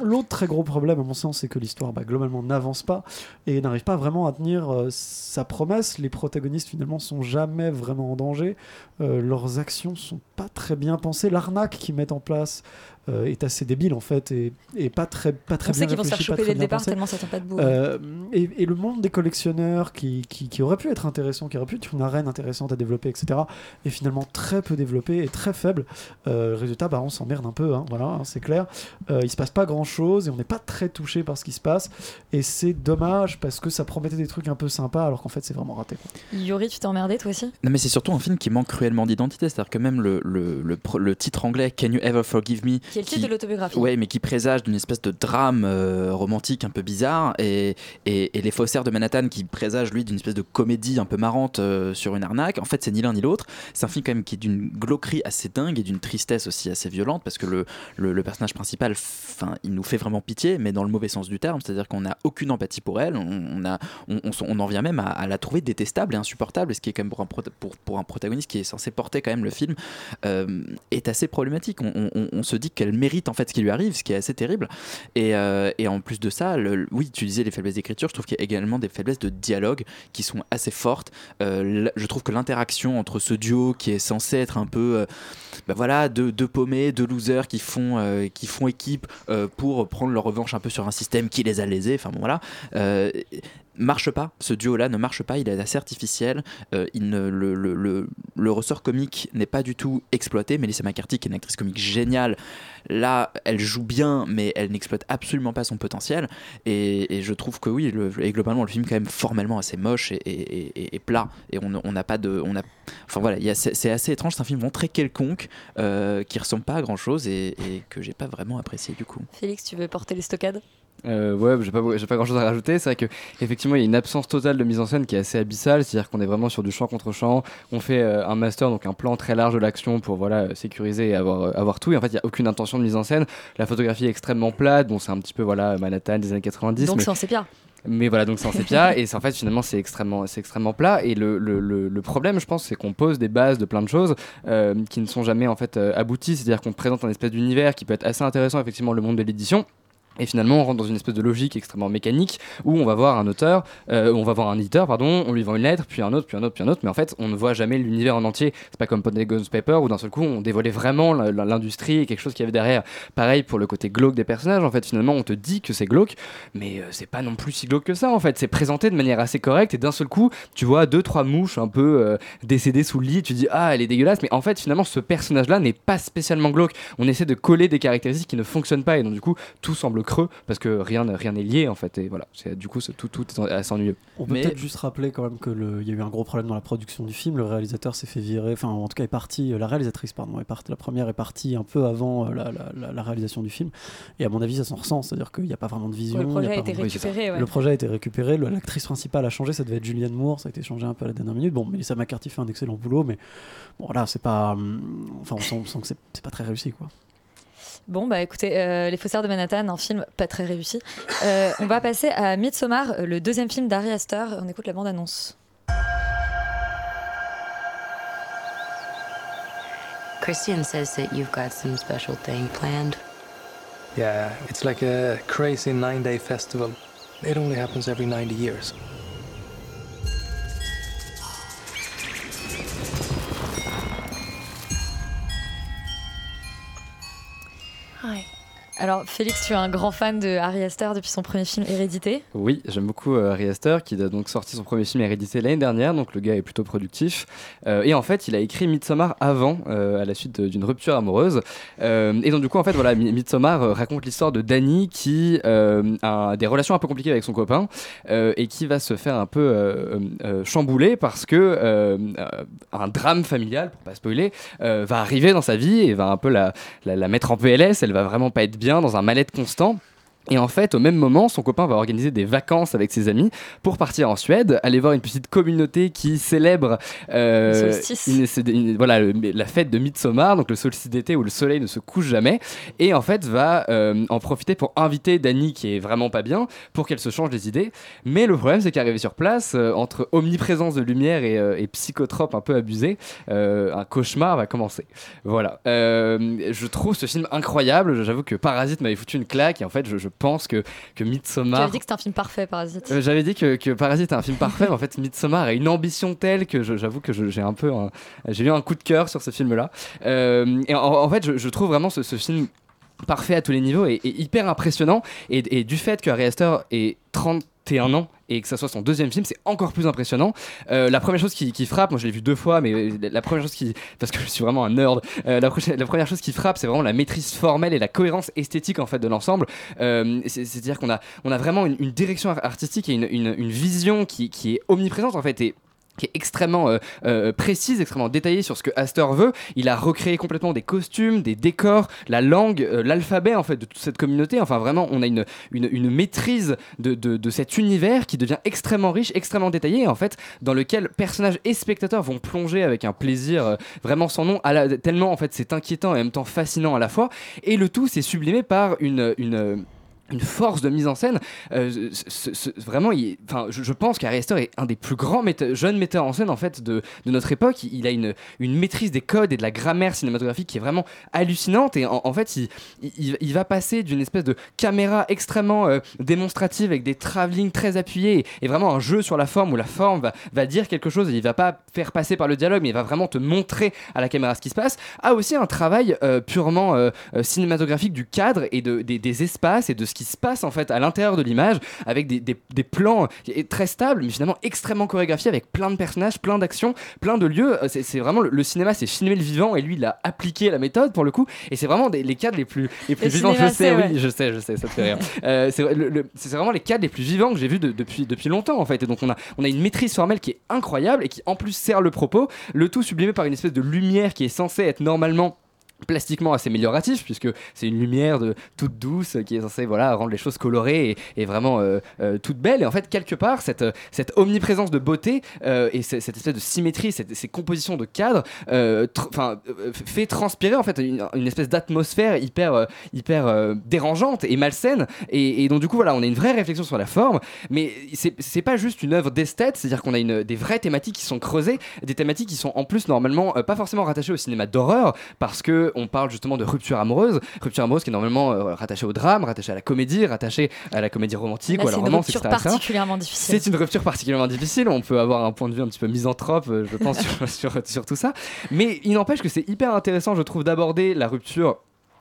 L'autre très gros problème, à mon sens, c'est que l'histoire bah, globalement n'avance pas et n'arrive pas vraiment à tenir euh, sa promesse. Les protagonistes finalement sont jamais vraiment en danger. Leurs actions sont pas très bien pensées. L'arnaque qu'ils mettent en place euh, est assez débile en fait et, et pas très pas très
On
bien
sait qu'ils vont se faire choper dès le départ
pensé.
tellement ça tient pas debout.
Euh, et, et le monde des collectionneurs qui, qui, qui aurait pu être intéressant, qui aurait pu être une arène intéressante à développer, etc., est finalement très peu développé et très faible. Euh, résultat, bah, on s'emmerde un peu, hein, voilà, hein, c'est clair. Euh, il se passe pas grand chose et on n'est pas très touché par ce qui se passe. Et c'est dommage parce que ça promettait des trucs un peu sympas alors qu'en fait c'est vraiment raté. quoi.
Yuri, tu t'es emmerdé toi aussi?
Non, mais c'est surtout un film qui manque cruellement d'identité. C'est-à-dire que même le, le, le, titre anglais, Can You Ever Forgive Me?
Qui est le titre de l'autobiographie.
Ouais, mais qui présage d'une espèce de drame euh, romantique un peu bizarre. Et, et, et Les Faussaires de Manhattan qui présage, lui, d'une espèce de comédie un peu marrante euh, sur une arnaque. En fait, c'est ni l'un ni l'autre. C'est un film, quand même, qui est d'une glauquerie assez dingue et d'une tristesse aussi assez violente parce que le, le, le personnage principal, enfin, il nous fait vraiment pitié, mais dans le mauvais sens du terme. C'est-à-dire qu'on n'a aucune empathie pour elle. On, on, a, on, on, s'en- on en vient même à, à la trouver détestable et insupportable. Ce qui est quand même pour un, pour, pour un protagoniste qui est censé porter quand même le film euh, est assez problématique. On se dit qu'elle mérite en fait ce qui lui arrive, ce qui est assez terrible. Et, euh, et en plus de ça, oui, tu disais les faiblesses d'écriture, je trouve qu'il y a également des faiblesses de dialogue qui sont assez fortes. Euh, je trouve que l'interaction entre ce duo qui est censé être un peu, euh, bah voilà, deux, deux paumés, deux losers qui font, euh, qui font équipe pour prendre leur revanche un peu sur un système qui les a lésés, enfin bon voilà. Marche pas, ce duo-là ne marche pas, il est assez artificiel, euh, le, ressort comique n'est pas du tout exploité. Melissa McCarthy, qui est une actrice comique géniale, là, elle joue bien, mais elle n'exploite absolument pas son potentiel. Et, je trouve que oui, et globalement, le film est quand même formellement assez moche et, et- plat. Et on n'a pas de. On a, enfin voilà, c'est assez étrange, c'est un film vraiment très quelconque, euh, qui ressemble pas à grand chose et, et que j'ai pas vraiment apprécié du coup.
Félix, tu veux porter les stockades
Euh, ouais, j'ai pas, j'ai pas grand chose à rajouter. C'est vrai que effectivement, il y a une absence totale de mise en scène qui est assez abyssale. C'est-à-dire qu'on est vraiment sur du champ contre champ. On fait euh, un master, donc un plan très large de l'action pour voilà euh, sécuriser et avoir, euh, avoir tout. Et en fait, il y a aucune intention de mise en scène. La photographie est extrêmement plate. Bon, c'est un petit peu voilà Manhattan des années 90.
Donc c'est en sépia.
Mais voilà, donc c'est en sépia, et en fait finalement c'est extrêmement, c'est extrêmement plat. Et le, le, le, le problème, je pense, c'est qu'on pose des bases de plein de choses euh, qui ne sont jamais en fait abouties. C'est-à-dire qu'on te présente un espèce d'univers qui peut être assez intéressant, effectivement, le monde de l'édition. Et finalement, on rentre dans une espèce de logique extrêmement mécanique où on va voir un auteur, euh, on va voir un éditeur, pardon, on lui vend une lettre, puis un autre, puis un autre, puis un autre, mais en fait, on ne voit jamais l'univers en entier. C'est pas comme Polygon's Paper où d'un seul coup, on dévoilait vraiment l'industrie et quelque chose qu'il y avait derrière. Pareil pour le côté glauque des personnages. En fait, finalement, on te dit que c'est glauque, mais euh, c'est pas non plus si glauque que ça. En fait, c'est présenté de manière assez correcte et d'un seul coup, tu vois deux trois mouches un peu euh, décédées sous le lit. Tu dis ah, elle est dégueulasse, mais en fait, finalement, ce personnage-là n'est pas spécialement glauque. On essaie de coller des caractéristiques qui ne fonctionnent pas et donc du coup, tout semble creux parce que rien n'est- rien n'est lié en fait. Et voilà, c'est du coup, c'est- tout tout est assez ennuyeux.
On peut peut-être juste rappeler quand même qu'il y a eu un gros problème dans la production du film. Le réalisateur s'est fait virer, enfin en tout cas est parti, euh, la réalisatrice pardon, est partie, la première est partie un peu avant euh, la, la- la- la réalisation du film. Et à mon avis ça s'en ressent, c'est-à-dire qu'il n'y a pas vraiment de vision.
Ouais, le projet a
pas
été
vraiment-
récupéré, ouais.
Le projet a été récupéré, l'actrice principale a changé, ça devait être Julianne Moore, ça a été changé un peu à la dernière minute. Bon, Melissa McCarthy fait un excellent boulot, mais bon voilà, c'est pas, hum, enfin on sent, on sent que c'est c'est pas très réussi quoi.
Bon, bah écoutez, euh, Les Faussaires de Manhattan, un film pas très réussi. Euh, on va passer à Midsommar, le deuxième film d'Ari Aster. On écoute la bande-annonce.
Christian says that you've got some special thing planned.
Yeah, it's like a crazy nine day festival. It only happens every 90 years.
嗨
Alors, Félix, tu es un grand fan de Harry Astor depuis son premier film Hérédité.
Oui, j'aime beaucoup euh, Ari Aster qui a donc sorti son premier film Hérédité l'année dernière, donc le gars est plutôt productif. Euh, et en fait, il a écrit Midsommar avant, euh, à la suite d'une rupture amoureuse. Et donc du coup, en fait, voilà, Mi- Midsommar raconte l'histoire de Danny qui a des relations un peu compliquées avec son copain et qui va se faire un peu chambouler parce que un drame familial, pour pas spoiler, va arriver dans sa vie et va un peu la, la mettre en PLS. Elle va vraiment pas être bien, dans un mal-être constant. Et en fait, au même moment, son copain va organiser des vacances avec ses amis pour partir en Suède, aller voir une petite communauté qui célèbre euh, une- voilà, le- la fête de Midsommar, donc le solstice d'été où le soleil ne se couche jamais. Et en fait, va euh, en profiter pour inviter Dani, qui est vraiment pas bien, pour qu'elle se change les idées. Mais le problème, c'est qu'arrivé sur place, euh, entre omniprésence de lumière et, euh, et psychotrope un peu abusé, un cauchemar va commencer. Voilà. Je trouve ce film incroyable. J'avoue que Parasite m'avait foutu une claque et en fait, je, je pense que, que Midsommar.
J'avais dit que c'était un film parfait, Parasite.
Euh, j'avais dit que, que, Parasite est un film parfait. en fait, Midsommar a une ambition telle que j'avoue que j'ai un peu. J'ai eu un coup de cœur sur ce film-là. Euh, et en, fait, je, trouve vraiment ce, film parfait à tous les niveaux et, hyper impressionnant. Et, du fait que Ari Aster est 30 21 ans et que ça soit son deuxième film, c'est encore plus impressionnant. Euh, la première chose qui, frappe, moi je l'ai vu deux fois, mais euh, la première chose qui, parce que je suis vraiment un nerd, euh, la, première chose qui frappe, c'est vraiment la maîtrise formelle et la cohérence esthétique en fait de l'ensemble. C'est-à-dire qu'on a, on a vraiment une, direction artistique et une, une, vision qui, qui, est omniprésente en fait. Et qui est extrêmement euh, euh, précise, extrêmement détaillée sur ce que Astor veut. Il a recréé complètement des costumes, des décors, la langue, euh, l'alphabet en fait de toute cette communauté. Enfin vraiment, on a une, une, maîtrise de, de, de cet univers qui devient extrêmement riche, extrêmement détaillé, en fait dans lequel personnages et spectateurs vont plonger avec un plaisir vraiment sans nom, tellement en fait c'est inquiétant et en même temps fascinant à la fois. Et le tout c'est sublimé par une, une une force de mise en scène. Euh, vraiment, je, pense qu'Ari Aster est un des plus grands jeunes metteurs en scène en fait de, notre époque. Il, a une, maîtrise des codes et de la grammaire cinématographique qui est vraiment hallucinante. Et en, fait, il, va passer d'une espèce de caméra extrêmement euh, démonstrative avec des travelling très appuyés et, vraiment un jeu sur la forme où la forme va, dire quelque chose. Et il va pas faire passer par le dialogue, mais il va vraiment te montrer à la caméra ce qui se passe. A aussi un travail euh, purement cinématographique du cadre et de, des, des espaces et de ce qui se passe en fait à l'intérieur de l'image avec des, des- des plans très stables mais finalement extrêmement chorégraphiés avec plein de personnages, plein d'actions, plein de lieux. Euh, C'est vraiment le, le cinéma, c'est filmer le vivant et lui il a appliqué la méthode pour le coup et c'est vraiment des- les cadres les plus, les plus
Le
vivants. je sais, oui, je sais, je sais, ça te fait rire. Euh, c'est vraiment les cadres les plus vivants que j'ai vus de- depuis, depuis longtemps en fait. Et donc on a, on a une maîtrise formelle qui est incroyable et qui en plus sert le propos, le tout sublimé par une espèce de lumière qui est censée être normalement plastiquement assez amélioratif puisque c'est une lumière de toute douce qui est censée voilà rendre les choses colorées et, vraiment euh, euh, toute belle et en fait quelque part cette, euh, cette omniprésence de beauté euh, et ce- cette espèce de symétrie ces compositions de cadres euh, fait transpirer en fait une, espèce d'atmosphère hyper hyper dérangeante et malsaine. Et, donc du coup voilà on a une vraie réflexion sur la forme. Mais c'est pas juste une œuvre d'esthète c'est à dire qu'on a une, des vraies thématiques qui sont creusées des thématiques qui sont en plus normalement pas forcément rattachées au cinéma d'horreur parce que on parle justement de rupture amoureuse rupture amoureuse qui est normalement euh, rattachée au drame rattachée à la comédie rattachée à la comédie romantique
Là,
ou à
c'est
la
une
romance
rupture
etc., etc.
particulièrement difficile.
C'est une rupture particulièrement difficile. On peut avoir un point de vue un petit peu misanthrope, euh, je pense, sur, sur, sur tout ça. Mais il n'empêche que c'est hyper intéressant, je trouve, d'aborder la rupture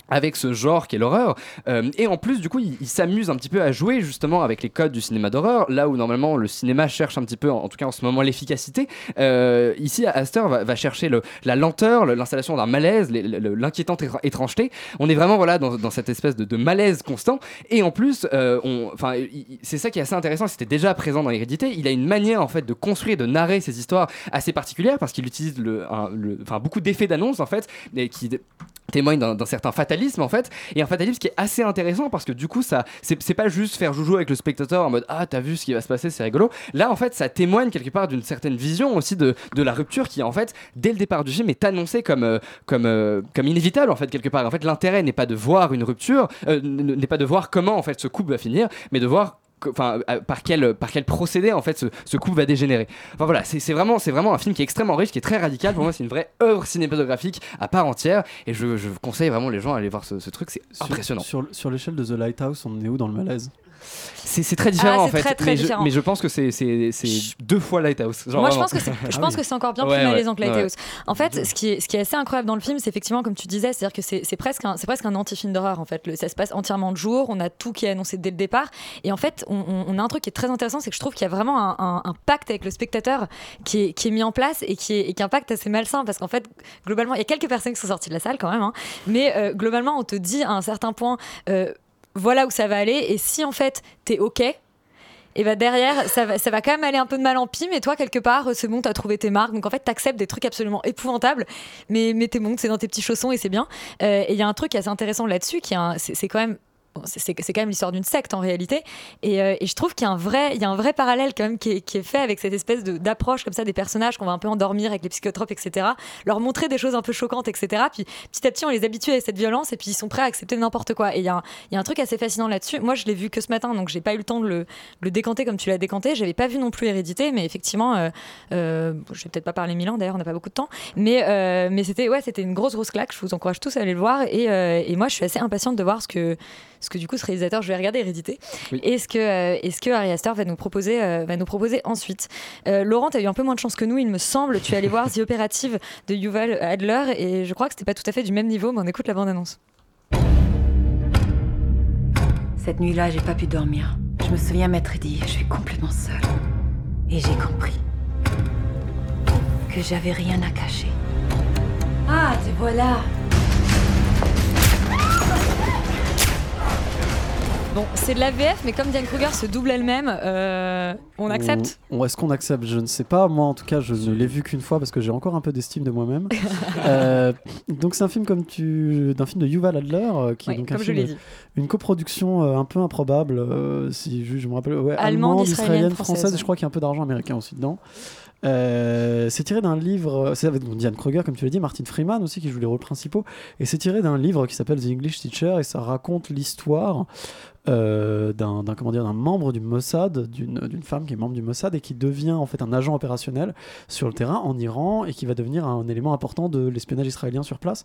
avec ce genre qu'est l'horreur. Euh, et en plus du coup il, s'amuse un petit peu à jouer justement avec les codes du cinéma d'horreur là où normalement le cinéma cherche un petit peu en, tout cas en ce moment l'efficacité. Euh, ici Astor va, chercher la lenteur le- l'installation d'un malaise l'inquiétante étr- étrangeté. On est vraiment voilà dans, cette espèce de, malaise constant. Et en plus euh, c'est ça qui est assez intéressant c'était déjà présent dans Hérédité. Il a une manière en fait de construire de narrer ses histoires assez particulière parce qu'il utilise beaucoup d'effets d'annonce en fait et qui témoigne d'un d'un certain fatalisme en fait. Et un fatalisme qui est assez intéressant parce que du coup ça c'est pas juste faire joujou avec le spectateur en mode ah t'as vu ce qui va se passer c'est rigolo. Là en fait ça témoigne quelque part d'une certaine vision aussi de, la rupture qui en fait dès le départ du film est annoncée comme euh, euh, comme inévitable en fait quelque part. En fait l'intérêt n'est pas de voir une rupture euh, n'est pas de voir comment en fait ce couple va finir mais de voir enfin par quel par quel procédé en fait ce, ce couple va dégénérer. Enfin voilà c'est vraiment c'est vraiment un film qui est extrêmement riche qui est très radical. Pour moi c'est une vraie œuvre cinématographique à part entière. Et je, je conseille vraiment les gens à aller voir ce, ce truc c'est impressionnant.
Sur, sur l'échelle de The Lighthouse, on est où dans le malaise?
C'est très différent
Ah,
en
c'est
fait.
très, très
mais, je,
différent.
mais je pense que c'est deux fois Lighthouse. Genre
Moi, je pense que c'est, je pense que c'est encore bien plus
ouais,
malaisant que
ouais.
Lighthouse. En fait, ce qui, est, ce qui est assez incroyable dans le film, c'est effectivement, comme tu disais, c'est-à-dire que c'est, presque un, presque un anti-film d'horreur. En fait, Le- ça se passe entièrement de jour. On a tout qui est annoncé dès le départ. Et en fait, on, on- on a un truc qui est très intéressant, c'est que je trouve qu'il y a vraiment un, un- un pacte avec le spectateur qui est, qui est mis en place et qui est, et qui est un pacte assez malsain parce qu'en fait, globalement, il y a quelques personnes qui sont sorties de la salle quand même, hein, mais euh, globalement, on te dit à un certain point, euh, voilà où ça va aller. Et si en fait, t'es ok. Et bah derrière, ça va, quand même aller un peu de mal en pis, mais toi, quelque part, c'est bon, t'as trouvé tes marques. Donc en fait, t'acceptes des trucs absolument épouvantables, mais, mais t'es bon, c'est dans tes petits chaussons et c'est bien. Euh, et il y a un truc assez intéressant là-dessus, qui c'est quand même. C'est- quand même l'histoire d'une secte en réalité, et, euh, je trouve qu'il y a un vrai, parallèle quand même qui est, fait avec cette espèce d'approche comme ça des personnages qu'on va un peu endormir avec les psychotropes, etc. Leur montrer des choses un peu choquantes, etc. Puis petit à petit, on les habitue à cette violence, et puis ils sont prêts à accepter n'importe quoi. Et il y, a un- truc assez fascinant là-dessus. Moi, je l'ai vu que ce matin, donc j'ai pas eu le temps de le, décanter comme tu l'as décanté. J'avais pas vu non plus Hérédité, mais effectivement, euh, euh, je vais peut-être pas parler mille ans d'ailleurs, on n'a pas beaucoup de temps. Mais, euh, mais c'était ouais, une grosse grosse claque. Je vous encourage tous à aller le voir. Et, euh, et moi, je suis assez impatiente de voir ce que, ce que du coup ce réalisateur, je vais regarder Hérédité. Et ce que, euh, ce que Ari Aster va nous proposer, euh, va nous proposer ensuite. Euh, Laurent, tu as eu un peu moins de chance que nous, il me semble. Tu es allé voir The Operative de Yuval Adler, et je crois que c'était pas tout à fait du même niveau, mais on écoute la bande annonce.
Cette nuit-là, j'ai pas pu dormir. Je me souviens m'être dit, je suis complètement seule. Et j'ai compris que j'avais rien à cacher.
Ah, te voilà.
Bon, c'est de la VF, mais comme Diane Kruger se double elle-même, euh, on accepte
Est-ce qu'on accepte? Je ne sais pas. Moi, en tout cas, je ne l'ai vu qu'une fois parce que j'ai encore un peu d'estime de moi-même. Euh, donc, c'est un film comme tu, d'un film de Yuval Adler, euh, qui
Oui,
est donc un film, une coproduction un peu improbable, si je, je me rappelle, ouais,
Allemande,
allemande,
israélienne,
israélienne,
française.
française. je crois qu'il y a un peu d'argent américain aussi dedans. Euh, c'est tiré d'un livre, c'est avec Diane Kruger, comme tu l'as dit, Martin Freeman aussi qui joue les rôles principaux, et c'est tiré d'un livre qui s'appelle The English Teacher, et ça raconte l'histoire euh, d'un comment dire d'un membre du Mossad, d'une femme qui est membre du Mossad et qui devient en fait un agent opérationnel sur le terrain en Iran et qui va devenir un élément important de l'espionnage israélien sur place.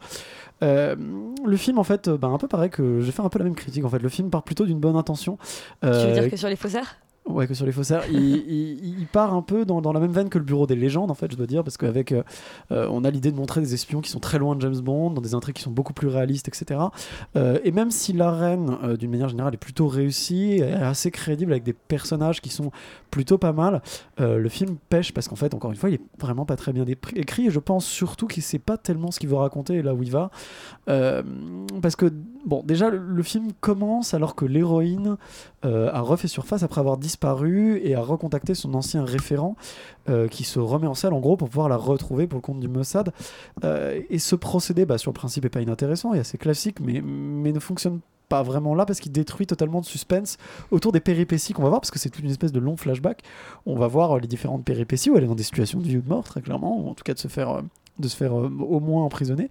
Euh, le film en fait, euh, bah, un peu pareil que j'ai fait un peu la même critique en fait. Le film part plutôt d'une bonne intention.
Tu veux dire que sur les faussaires
Ouais, que sur les faussaires. il, il- il part un peu dans, dans la même veine que le Bureau des légendes, en fait, je dois dire, parce qu'avec. euh, euh, on a l'idée de montrer des espions qui sont très loin de James Bond, dans des intrigues qui sont beaucoup plus réalistes, etc. Euh, et même si l'arène, euh, d'une manière générale, est plutôt réussie, est assez crédible, avec des personnages qui sont plutôt pas mal, le film pêche, parce qu'en fait, encore une fois, il est vraiment pas très bien écrit, et je pense surtout qu'il sait pas tellement ce qu'il veut raconter et là où il va. Parce que, bon, déjà, le, le film commence alors que l'héroïne a refait surface après avoir disparu et a recontacté son ancien référent euh, qui se remet en selle en gros pour pouvoir la retrouver pour le compte du Mossad. Euh, et ce procédé, bah, sur le principe, est pas inintéressant et assez classique, mais, mais ne fonctionne pas vraiment là parce qu'il détruit totalement de suspense autour des péripéties qu'on va voir parce que c'est toute une espèce de long flashback. On va voir euh, les différentes péripéties où elle est dans des situations de vie ou de mort très clairement, ou en tout cas de se faire euh, de se faire euh, au moins emprisonner.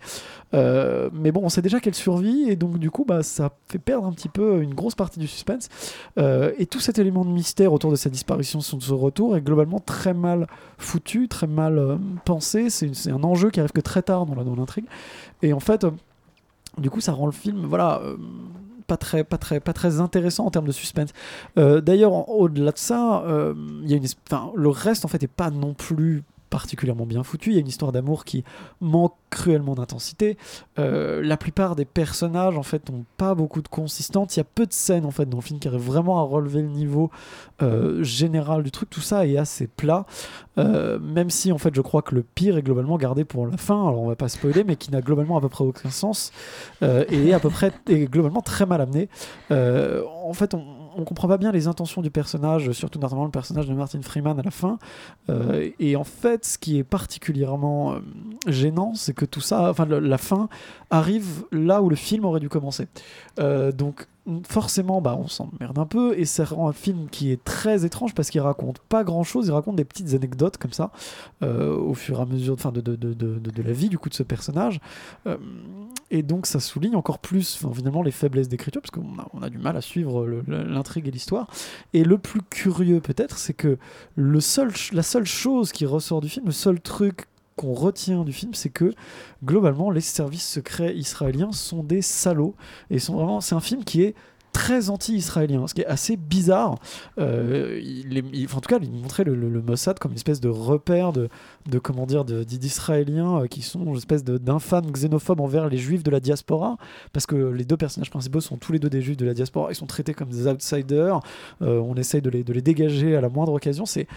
Euh, mais bon, on sait déjà qu'elle survit et donc du coup, bah, ça fait perdre un petit peu une grosse partie du suspense. Euh, et tout cet élément de mystère autour de sa disparition, son retour, est globalement très mal foutu, très mal pensé. C'est un enjeu qui arrive que très tard dans l'intrigue. Et en fait, du coup, ça rend le film, voilà. pas très, pas, très, pas très intéressant en termes de suspense. D'ailleurs, au-delà de ça, y a une, le reste en fait est pas non plus particulièrement bien foutu. Il y a une histoire d'amour qui manque cruellement d'intensité. Euh, la plupart des personnages en fait n'ont pas beaucoup de consistance. Il y a peu de scènes en fait dans le film qui arrivent vraiment à relever le niveau euh, général du truc. Tout ça est assez plat. Euh, même si en fait je crois que le pire est globalement gardé pour la fin. Alors on va pas spoiler, mais qui n'a globalement à peu près aucun sens et est à peu près est globalement très mal amené. En fait on on comprend pas bien les intentions du personnage, surtout notamment le personnage de Martin Freeman à la fin. Euh, et en fait, ce qui est particulièrement euh, gênant, c'est que tout ça, enfin la fin arrive là où le film aurait dû commencer. Euh, donc forcément, bah, on s'emmerde un peu et ça rend un film qui est très étrange parce qu'il raconte pas grand chose, il raconte des petites anecdotes comme ça euh, au fur et à mesure de, de, de, la vie du coup de ce personnage. Euh, et donc ça souligne encore plus finalement les faiblesses d'écriture parce qu'on a, on a du mal à suivre l'intrigue et l'histoire. Et le plus curieux peut-être, c'est que le seul, la seule chose qui ressort du film, le seul truc qu'on retient du film, c'est que globalement les services secrets israéliens sont des salauds. Et c'est un film qui est très anti-israélien, ce qui est assez bizarre. Euh, en tout cas, il montrait le, Mossad comme une espèce de repère de, de comment dire, d'Israéliens euh, qui sont une espèce d'infâmes xénophobes envers les juifs de la diaspora, parce que les deux personnages principaux sont tous les deux des juifs de la diaspora, ils sont traités comme des outsiders, euh, on essaye de les, de les dégager à la moindre occasion. C'est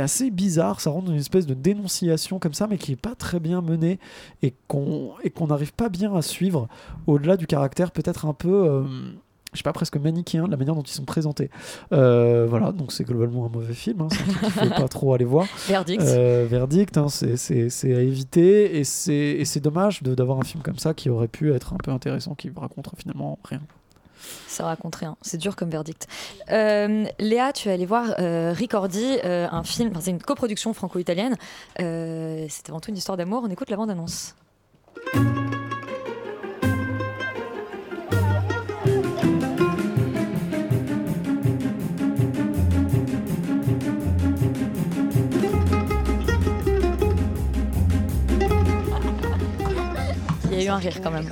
assez bizarre, ça rend une espèce de dénonciation comme ça, mais qui est pas très bien menée et qu'on n'arrive pas bien à suivre au-delà du caractère peut-être un peu. Je sais pas, presque manichéen de la manière dont ils sont présentés. Euh, voilà, donc c'est globalement un mauvais film, hein, c'est faut pas trop aller voir.
Verdict.
Euh, verdict, hein, c'est- à éviter, et c'est dommage d'avoir un film comme ça qui aurait pu être un peu intéressant, qui raconte finalement rien.
Ça raconte rien, c'est dur comme verdict. Euh, Léa, tu es allée voir euh, Ricordi, euh, un film, enfin, c'est une coproduction franco-italienne. C'est avant tout une histoire d'amour. On écoute la bande-annonce. Eu un rire quand même.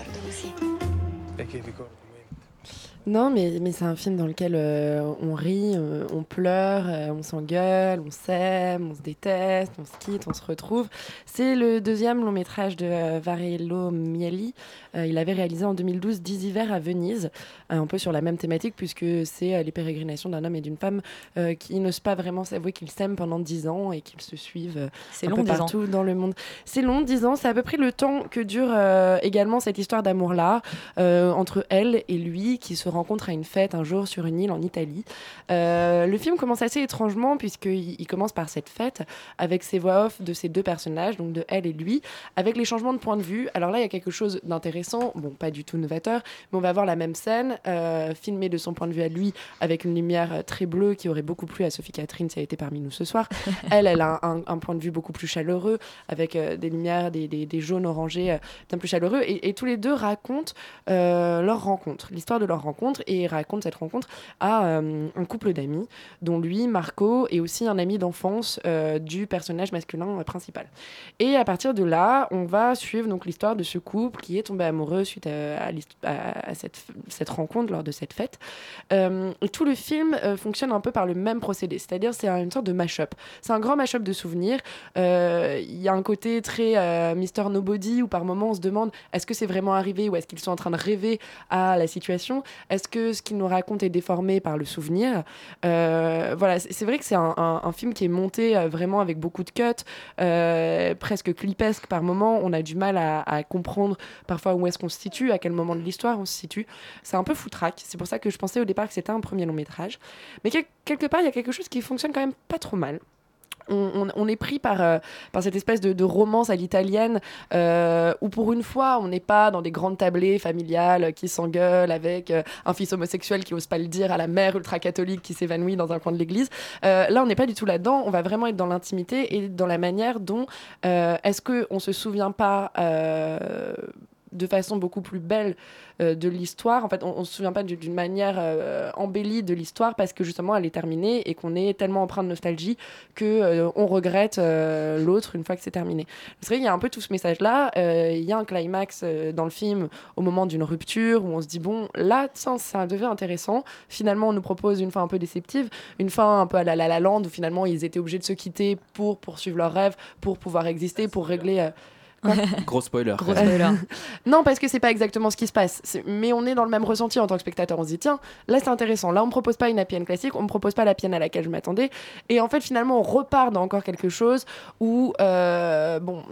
Non, mais, mais c'est un film dans lequel euh, on rit, euh, on pleure, euh, on s'engueule, on s'aime, on se déteste, on se quitte, on se retrouve. C'est le deuxième long métrage de Varello Mieli. Il avait réalisé en 2012 10 hivers à Venise, un peu sur la même thématique, puisque c'est les pérégrinations d'un homme et d'une femme qui n'osent pas vraiment s'avouer qu'ils s'aiment pendant 10 ans et qu'ils se suivent un
long,
peu
10 ans.
partout dans le monde. C'est long, 10 ans, c'est à peu près le temps que dure également cette histoire d'amour-là entre elle et lui qui se rencontrent à une fête un jour sur une île en Italie. Euh, le film commence assez étrangement puisqu'il il commence par cette fête avec ces voix off de ces deux personnages, donc de elle et lui, avec les changements de point de vue. Alors là, il y a quelque chose d'intéressant, bon, pas du tout novateur, mais on va voir la même scène euh, filmée de son point de vue à lui avec une lumière euh, très bleue qui aurait beaucoup plu à Sophie Catherine si elle était parmi nous ce soir. elle, elle a un, un point de vue beaucoup plus chaleureux avec euh, des lumières, des, des- des jaunes orangés bien plus chaleureux. Et, et tous les deux racontent leur rencontre, l'histoire de leur rencontre, et racontent cette rencontre à euh, un couple d'amis, dont lui, Marco, est aussi un ami d'enfance euh, du personnage masculin euh, principal. Et à partir de là, on va suivre donc l'histoire de ce couple qui est tombé amoureux suite à, cette, cette rencontre lors de cette fête. Tout le film fonctionne un peu par le même procédé, c'est-à-dire c'est une sorte de mash-up. C'est un grand mash-up de souvenirs. Il y a un côté très Mister Nobody où par moments on se demande est-ce que c'est vraiment arrivé ou est-ce qu'ils sont en train de rêver à la situation? Est-ce que ce qu'ils nous racontent est déformé par le souvenir? Euh, Voilà, c'est vrai que c'est un, film qui est monté euh, vraiment avec beaucoup de cuts, euh, presque clipesque par moments. On a du mal à, comprendre parfois où est-ce qu'on se situe, à quel moment de l'histoire on se situe. C'est un peu foutraque. C'est pour ça que je pensais au départ que c'était un premier long métrage. Mais quel- quelque part, il y a quelque chose qui fonctionne quand même pas trop mal. On, est pris par, euh, par cette espèce de, romance à l'italienne euh, où pour une fois on n'est pas dans des grandes tablées familiales qui s'engueulent avec euh, un fils homosexuel qui ose pas le dire à la mère ultra-catholique qui s'évanouit dans un coin de l'église. Là on n'est pas du tout là-dedans, on va vraiment être dans l'intimité et dans la manière dont est-ce qu'on se souvient pas de façon beaucoup plus belle euh, de l'histoire. En fait, on, on se souvient pas du- d'une manière euh, embellie de l'histoire parce que justement elle est terminée et qu'on est tellement empreint de nostalgie que euh, on regrette l'autre une fois que c'est terminé. C'est vrai qu'il y a un peu tout ce message-là. Il y a un climax dans le film au moment d'une rupture où on se dit bon là tiens ça devient intéressant. Finalement on nous propose une fin un peu déceptive, une fin un peu à la La La Land où finalement ils étaient obligés de se quitter pour poursuivre leurs rêves, pour pouvoir exister, pour régler.
Gros spoiler.
Gros spoiler.
non, parce que c'est pas exactement ce qui se passe. Mais on est dans le même ressenti en tant que spectateur. On se dit, tiens, là c'est intéressant. Là, on me propose pas une happy classique, on me propose pas la pienne à laquelle je m'attendais. Et en fait, finalement, on repart dans encore quelque chose où, euh, bon,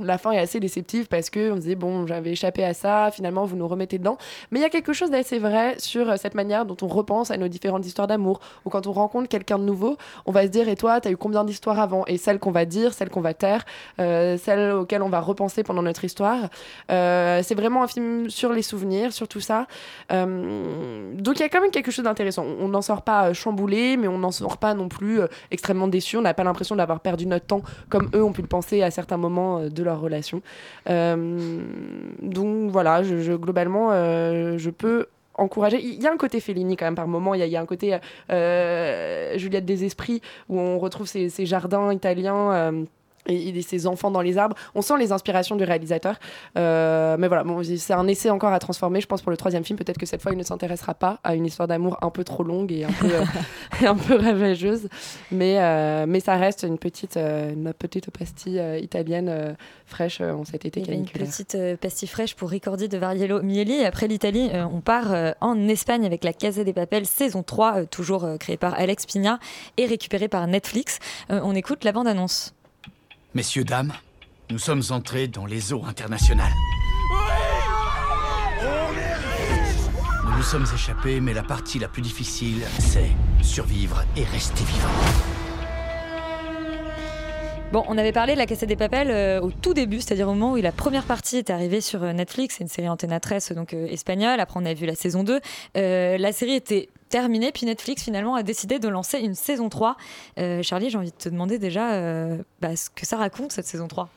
la fin est assez déceptive parce que on se dit, bon, j'avais échappé à ça. Finalement, vous nous remettez dedans. Mais il y a quelque chose d'assez vrai sur euh, cette manière dont on repense à nos différentes histoires d'amour. Ou quand on rencontre quelqu'un de nouveau, on va se dire, et toi, t'as eu combien d'histoires avant? Et celles qu'on va dire, celles qu'on va taire, euh, celles auxquelles on va repenser pendant notre histoire. Euh, c'est vraiment un film sur les souvenirs, sur tout ça. Euh, donc il y a quand même quelque chose d'intéressant. On n'en sort pas euh, chamboulé, mais on n'en sort pas non plus extrêmement déçu. On n'a pas l'impression d'avoir perdu notre temps comme eux ont pu le penser à certains moments de leur relation. Donc voilà, globalement, je peux encourager. Il y a un côté Fellini quand même par moment. Il y a, un côté Juliette des Esprits où on retrouve ces, jardins italiens. Et, et ses enfants dans les arbres. On sent les inspirations du réalisateur. Euh, mais voilà, bon, c'est un essai encore à transformer. Je pense pour le troisième film, peut-être que cette fois, il ne s'intéressera pas à une histoire d'amour un peu trop longue et un peu, euh, et un peu ravageuse. Mais, euh, mais ça reste une petite, euh, une petite pastille italienne fraîche en cet été
une petite pastille fraîche pour Ricordi de Variello Mieli. Et après l'Italie, on part en Espagne avec La Casa des Papel, saison 3, euh, toujours créée par Alex Pina et récupérée par Netflix. On écoute la bande-annonce.
Messieurs, dames, nous sommes entrés dans les eaux internationales. Nous nous sommes échappés, mais la partie la plus difficile, c'est survivre et rester vivant.
Bon, on avait parlé de La Casa des Papel euh, au tout début, c'est-à-dire au moment où la première partie est arrivée sur euh, Netflix. C'est une série Antena 13, donc euh, espagnole. Après, on a vu la saison 2. Euh, la série était terminée, puis Netflix finalement a décidé de lancer une saison 3. Euh, Charlie, j'ai envie de te demander déjà euh, bah, ce que ça raconte cette saison 3.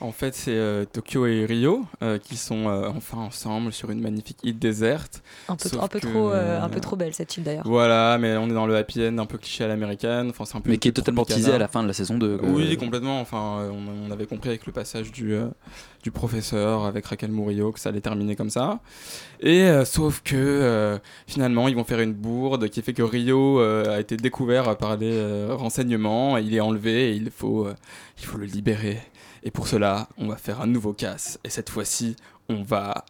En fait, c'est euh, Tokyo et Rio euh, qui sont euh, enfin ensemble sur une magnifique île déserte.
Un peu,
Sauf
un peu
que,
trop, un peu trop belle cette île d'ailleurs.
Voilà, mais on est dans le happy end un peu cliché à l'américaine. Enfin, c'est un peu
Mais qui est totalement teasé à la fin de la saison 2. quoi.
Oui, complètement. Enfin, on, on avait compris avec le passage du, euh, du professeur avec Raquel Murillo que ça allait terminer comme ça. Et euh, sauf que euh, finalement, ils vont faire une bourde qui fait que Rio euh, a été découvert par les euh, renseignements. et il est enlevé et il faut, euh, il faut le libérer. Et pour cela, on va faire un nouveau casse. Et cette fois-ci, on va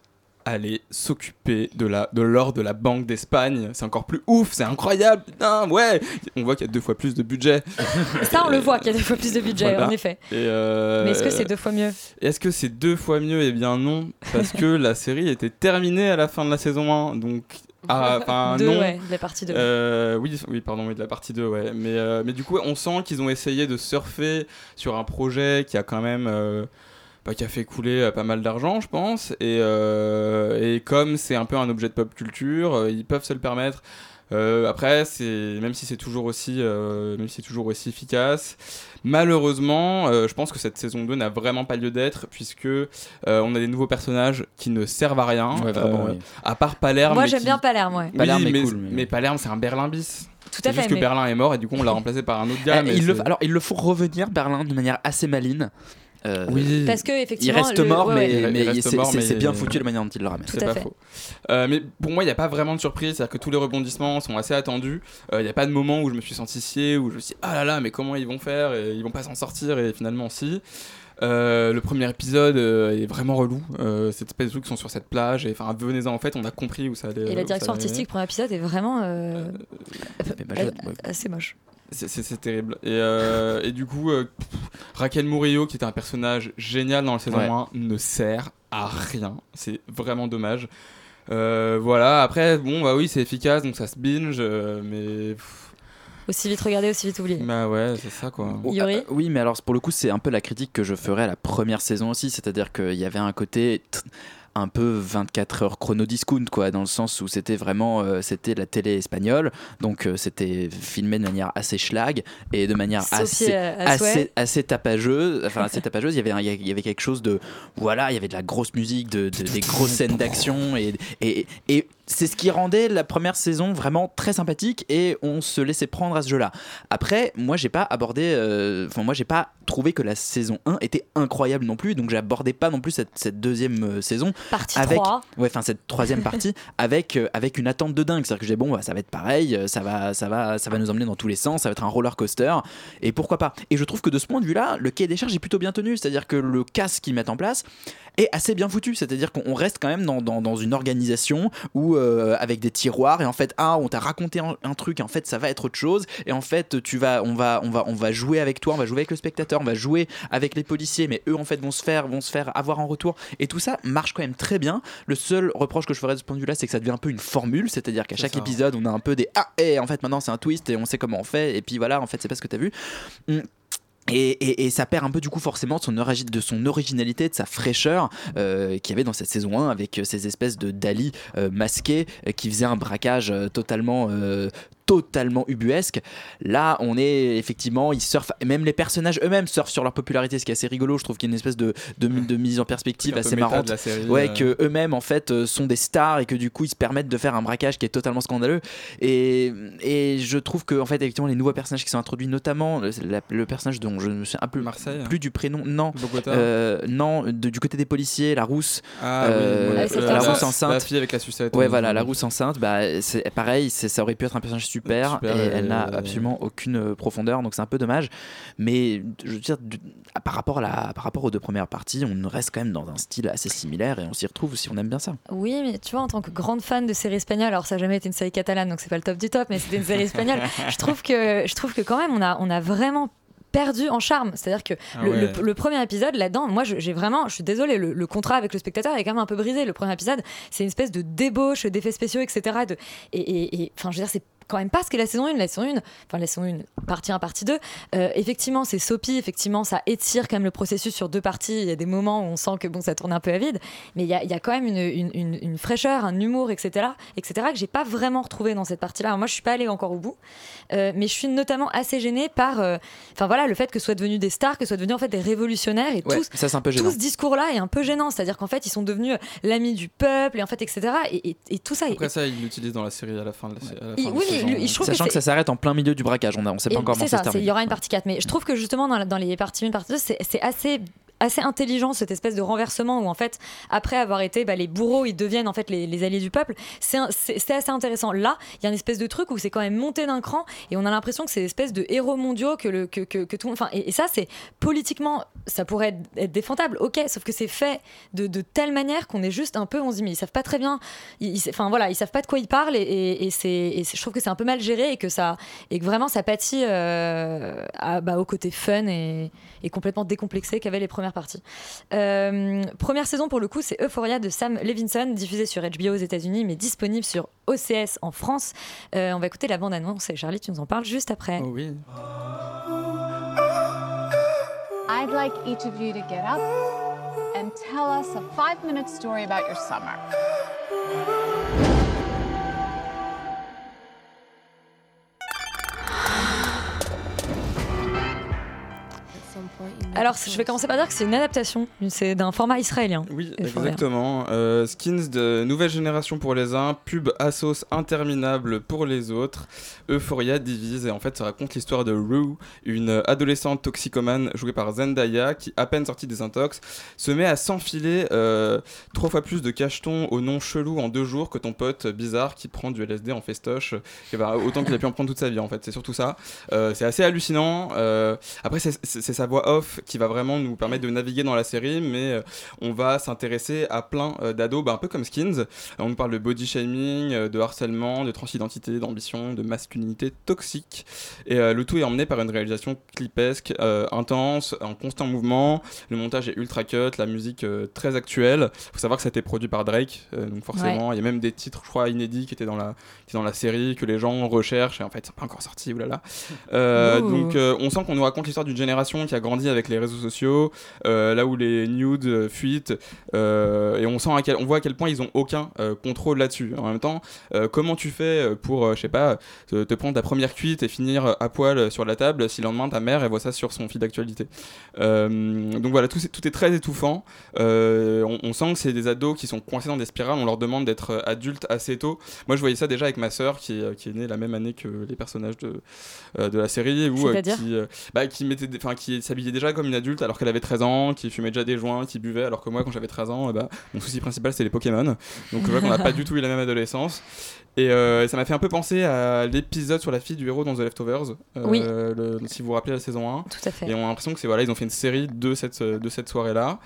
aller s'occuper de la de l'or de la Banque d'Espagne. C'est encore plus ouf, c'est incroyable, putain, ouais. On voit qu'il y a deux fois plus de budget.
Ça, on le voit qu'il y a deux fois plus de budget,
Voilà.
en effet.
Et euh,
Mais est-ce que c'est deux fois mieux?
Est-ce que c'est deux fois mieux? Eh bien non, parce que la série était terminée à la fin de la saison 1, donc ah, enfin non.
ouais, de la partie deux.
Euh, oui, oui, pardon, oui, de la partie 2, ouais. Mais, euh, mais du coup, on sent qu'ils ont essayé de surfer sur un projet qui a quand même. euh, bah, qui a fait couler euh, pas mal d'argent, je pense. Et, et comme c'est un peu un objet de pop culture, ils peuvent se le permettre. Après, c'est même si c'est toujours aussi, même si c'est toujours aussi efficace. Malheureusement, euh, je pense que cette saison 2 n'a vraiment pas lieu d'être puisque euh, on a des nouveaux personnages qui ne servent à rien.
Ouais, vraiment,
euh,
oui.
À part Palerme.
Moi, j'aime
qui-
bien Palerme, ouais.
Oui,
Palerme est
mais,
cool,
mais...
mais-
Palerme, c'est un Berlin bis.
Tout
C'est
à
juste
fait,
que
mais-
Berlin est mort et du coup on l'a remplacé par un autre gars.
Eh,
mais
il le, alors, il le faut revenir, Berlin, de manière assez maline. Euh,
Oui.
Parce que,
il
effectivement,
reste
le-
mort,
ouais,
mais,
ouais.
Il
mais
reste
c'est
mort, mais-
c'est bien foutu la manière dont il le ramène.
Tout
c'est
à
pas
fait.
faux. Euh, mais pour moi, il n'y a pas vraiment de surprise, c'est-à-dire que tous les rebondissements sont assez attendus. Euh, Il n'y a pas de moment où je me suis senti scié, où je me suis dit ah là là, mais comment ils vont faire et Ils vont pas s'en sortir, et finalement, si. Euh, le premier épisode euh, est vraiment relou. Euh, cette espèce de trucs qui sont sur cette plage, et enfin, venez-en en fait, on a compris où ça allait.
Et la direction artistique, premier épisode, est vraiment euh,
bah,
euh, assez moche.
C'est- terrible. Et, euh, et du coup, euh, Raquel Murillo, qui était un personnage génial dans la saison
Ouais.
1, ne sert à rien. C'est vraiment dommage. Euh, voilà, après, bon, bah oui, c'est efficace, donc ça se binge, euh, mais.
Aussi vite regardé, aussi vite oublié.
Bah ouais, c'est ça quoi.
Oh,
Yuri
euh, oui, mais alors pour le coup, c'est un peu la critique que je ferais à la première saison aussi, c'est-à-dire qu'il y avait un côté un peu 24 heures chrono discount quoi dans le sens où c'était vraiment euh, c'était la télé espagnole. Donc euh, c'était filmé de manière assez schlag et de manière assez
souhait.
assez assez tapageuse. Enfin assez tapageuse. Il y avait un- il y avait quelque chose de voilà il y avait de la grosse musique de, de- des grosses scènes d'action et et, et c'est ce qui rendait la première saison vraiment très sympathique et on se laissait prendre à ce jeu-là. Après, moi j'ai pas abordé, euh, enfin moi j'ai pas trouvé que la saison 1 était incroyable non plus, donc j'abordais pas non plus cette, cette deuxième euh, saison
Partie
avec,
3.
ouais, enfin cette troisième partie avec euh, avec une attente de dingue, c'est-à-dire que j'ai bon bah, ça va être pareil, euh, ça va ça va ça va nous emmener dans tous les sens, ça va être un roller coaster et pourquoi pas. Et je trouve que de ce point de vue-là, le quai des charges est plutôt bien tenu, c'est-à-dire que le casque qu'ils mettent en place est assez bien foutu, c'est-à-dire qu'on reste quand même dans, dans, dans une organisation où euh, avec des tiroirs et en fait ah on t'a raconté un, un truc et en fait ça va être autre chose et en fait tu vas on va on va on va jouer avec toi, on va jouer avec le spectateur, on va jouer avec les policiers mais eux en fait vont se faire vont se faire avoir en retour et tout ça marche quand même très bien. Le seul reproche que je ferais de ce point de vue là c'est que ça devient un peu une formule, c'est-à-dire qu'à chaque
ça.
épisode on a un peu des ah et en fait maintenant c'est un twist et on sait comment on fait et puis voilà en fait c'est pas ce que t'as vu. Hum, et, ça perd un peu du coup forcément de son, de son originalité, de sa fraîcheur euh, qu'il y avait dans cette saison 1 avec euh, ces espèces de Dali euh, masqués euh, qui faisaient un braquage euh, totalement,
totalement ubuesque. Là, on est effectivement, ils surfent, même les personnages eux-mêmes surfent sur leur popularité, ce qui est assez rigolo. Je trouve qu'il y a une espèce de, de, de mise en perspective assez marrante.
la série,
ouais,
euh.
que eux-mêmes en fait euh, sont des stars et que du coup ils se permettent de faire un braquage qui est totalement scandaleux. Et, et je trouve que en fait effectivement les nouveaux personnages qui sont introduits, notamment le, la- le personnage dont je ne me souviens un peu
Marseille
plus du prénom, non, Euh, non, de- du côté des policiers, la rousse,
Ah oui,
euh, la,
Ah, ça.
rousse
La-
enceinte,
la fille avec la sucette,
Ouais, voilà, la rousse enceinte, bah c'est pareil, ça aurait pu être un personnage super,
Super,
et
euh,
elle n'a absolument aucune euh, profondeur, donc c'est un peu dommage. Mais je veux dire, du- par rapport à la, par rapport aux deux premières parties, on reste quand même dans un style assez similaire et on s'y retrouve si on aime bien ça.
Oui, mais tu vois, en tant que grande fan de séries espagnoles, alors ça n'a jamais été une série catalane, donc c'est pas le top du top, mais c'était une série espagnole. je trouve que je trouve que quand même on a on a vraiment perdu en charme. C'est-à-dire que
Ah
le,
ouais.
le- le premier épisode là-dedans, moi j'ai vraiment, je suis désolée, le, le contrat avec le spectateur est quand même un peu brisé. Le premier épisode, c'est une espèce de débauche d'effets spéciaux, etc. De, et- et et, enfin, je veux dire, c'est quand même pas ce qu'est la saison 1. La saison 1, enfin la saison 1, partie 1, partie 2, euh, effectivement c'est soapy, effectivement ça étire quand même le processus sur deux parties. Il y a des moments où on sent que bon, ça tourne un peu à vide, mais il y a, il y a quand même une, une- une- une fraîcheur, un humour, etc., etc., que j'ai pas vraiment retrouvé dans cette partie-là. Moi je suis pas allée encore au bout, euh, mais je suis notamment assez gênée par, euh, enfin voilà, le fait que ce soit devenu des stars, que ce soit devenu en fait des révolutionnaires et
Ouais, ça, un peu
tout
gênant.
ce discours-là est un peu gênant. C'est-à-dire qu'en fait ils sont devenus l'ami du peuple et en fait etc. Et, et- et tout ça.
Après
et-
ça, il l'utilise dans la série à la fin de la, sé- à la
Il-
fin de
oui, je trouve
Sachant que, ça s'arrête en plein milieu du braquage, on ne sait pas
Et
encore comment ça
ça,
se
c'est- il
termine.
y aura une partie 4. Mais je trouve que justement, dans dans les parties 1 partie 2, c'est c'est assez assez intelligent cette espèce de renversement où en fait après avoir été bah, les bourreaux ils deviennent en fait les, alliés du peuple. C'est assez intéressant. Là il y a une espèce de truc où c'est quand même monté d'un cran et on a l'impression que c'est une espèce de héros mondiaux que, le, que, que, tout enfin et, et ça c'est politiquement ça pourrait être, défendable ok sauf que c'est fait de, telle manière qu'on est juste un peu on se dit mais ils savent pas très bien enfin voilà ils savent pas de quoi ils parlent et, et, et je trouve que c'est un peu mal géré et que ça et que vraiment ça pâtit euh, bah, au côté fun et, et complètement décomplexé qu'avaient les premières parties. Euh, première saison pour le coup, c'est Euphoria de Sam Levinson, diffusée sur HBO aux États-Unis, mais disponible sur OCS en France. Euh, on va écouter la bande-annonce et Charlie, tu nous en parles juste après.
Oh oui.
I'd like each of you to get up and tell us a five minute story about your summer.
Alors, je vais commencer par dire que c'est une adaptation, c'est d'un format israélien.
Oui, exactement. Euh, skins de nouvelle génération pour les uns, pub à sauce interminable pour les autres. Euphoria divise et en fait ça raconte l'histoire de Rue, une adolescente toxicomane jouée par Zendaya qui, à peine sortie des intox, se met à s'enfiler euh, trois fois plus de cachetons au nom chelou en deux jours que ton pote bizarre qui prend du LSD en festoche, et bah, autant qu'il a pu en prendre toute sa vie en fait. C'est surtout ça. Euh, c'est assez hallucinant. Euh, après, c'est c'est sa voix off qui va vraiment nous permettre de naviguer dans la série, mais euh, on va s'intéresser à plein euh, d'ados, bah, un peu comme Skins. On nous parle de body shaming, euh, de harcèlement, de transidentité, d'ambition, de masculinité toxique. Et le tout est emmené par une réalisation clipesque, intense, en constant mouvement. Le montage est ultra cut, la musique très actuelle. faut savoir que ça a été produit par Drake, donc forcément, il y a même des titres, je crois, inédits qui étaient dans la, qui étaient dans la série, que les gens recherchent, et en fait, c'est pas encore sorti, oulala. Euh, donc, on sent qu'on nous raconte l'histoire d'une génération qui a grandi avec les réseaux sociaux, euh, là où les nudes euh, fuitent, euh, et on sent à quel, on voit à quel point ils ont aucun contrôle là-dessus. En même temps, comment tu fais pour, je sais pas, te, te prendre ta première cuite et finir à poil sur la table si le lendemain ta mère elle voit ça sur son fil d'actualité? Donc voilà, tout, c'est- tout est très étouffant. On, on sent que c'est des ados qui sont coincés dans des spirales. On leur demande d'être adultes assez tôt. Moi, je voyais ça déjà avec ma sœur qui, est- qui est née la même année que les personnages de, de la série, où, qui, bah, qui, mettait des- qui s'habillait déjà comme une adulte alors qu'elle avait 13 ans, qui fumait déjà des joints, qui buvait, alors que moi, quand j'avais 13 ans, euh, bah, mon souci principal c'était les Pokémon. Donc je vois qu'on n'a pas du tout eu la même adolescence. Et euh, ça m'a fait un peu penser à l'épisode sur la fille du héros dans The Leftovers. euh,
Oui.
le- si vous vous rappelez la saison 1.
Tout à fait.
Et on a l'impression que c'est voilà, ils ont fait une série de cette, de cette soirée-là.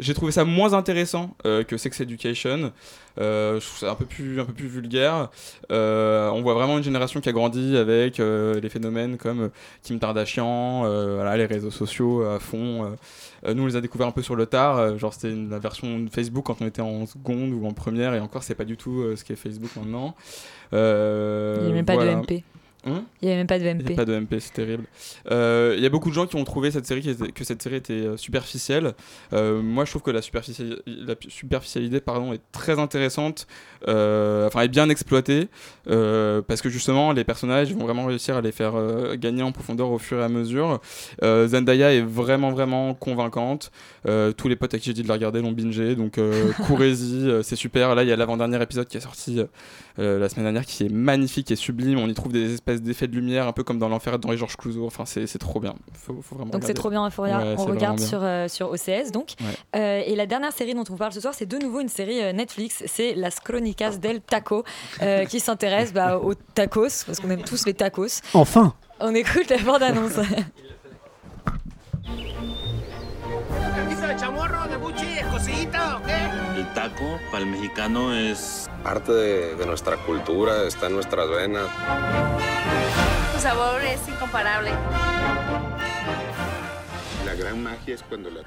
J'ai trouvé ça moins intéressant euh, que Sex Education. Euh, je trouve ça un peu plus, un peu plus vulgaire. Euh, on voit vraiment une génération qui a grandi avec les phénomènes comme Kim Kardashian, voilà, les réseaux sociaux à fond. Nous, on les a découverts un peu sur le tard. genre, c'était la version de Facebook quand on était en seconde ou en première. Et encore, c'est pas du tout ce qu'est Facebook maintenant.
Il n'y a même pas
voilà.
de MP.
Hum
Il n'y avait même pas de
Il
MP.
n'y a pas de MP, c'est terrible. Euh, Il y a beaucoup de gens qui ont trouvé cette série qui était- que cette série était euh, superficielle. Euh, moi, je trouve que la, superficiali- la superficialité pardon, est très intéressante, euh, enfin, est bien exploitée, parce que justement, les personnages vont vraiment réussir à les faire gagner en profondeur au fur et à mesure. Zendaya est vraiment, vraiment convaincante. Tous les potes à qui j'ai dit de la regarder l'ont bingé, donc courez-y, c'est super. Là, il y a l'avant-dernier épisode qui est sorti la semaine dernière qui est magnifique, est sublime. On y trouve des espèces d'effets de lumière, un peu comme dans l'enfer d'Henri Georges Clouzot. Enfin, c'est c'est trop bien. Faut, faut vraiment
Donc c'est trop bien Euphoria.
Ouais,
on regarde sur, euh, sur OCS donc.
Ouais.
Euh, et la dernière série dont on vous parle ce soir, c'est de nouveau une série euh, Netflix. C'est Las Crónicas del Taco euh, qui s'intéresse bah, aux tacos parce qu'on aime tous les tacos.
Enfin
On écoute la bande-annonce.
¿Hizo chamorro de cosita o qué?
El taco para el mexicano es
Parte de, de nuestra cultura, está en nuestras venas.
Su sabor es incomparable.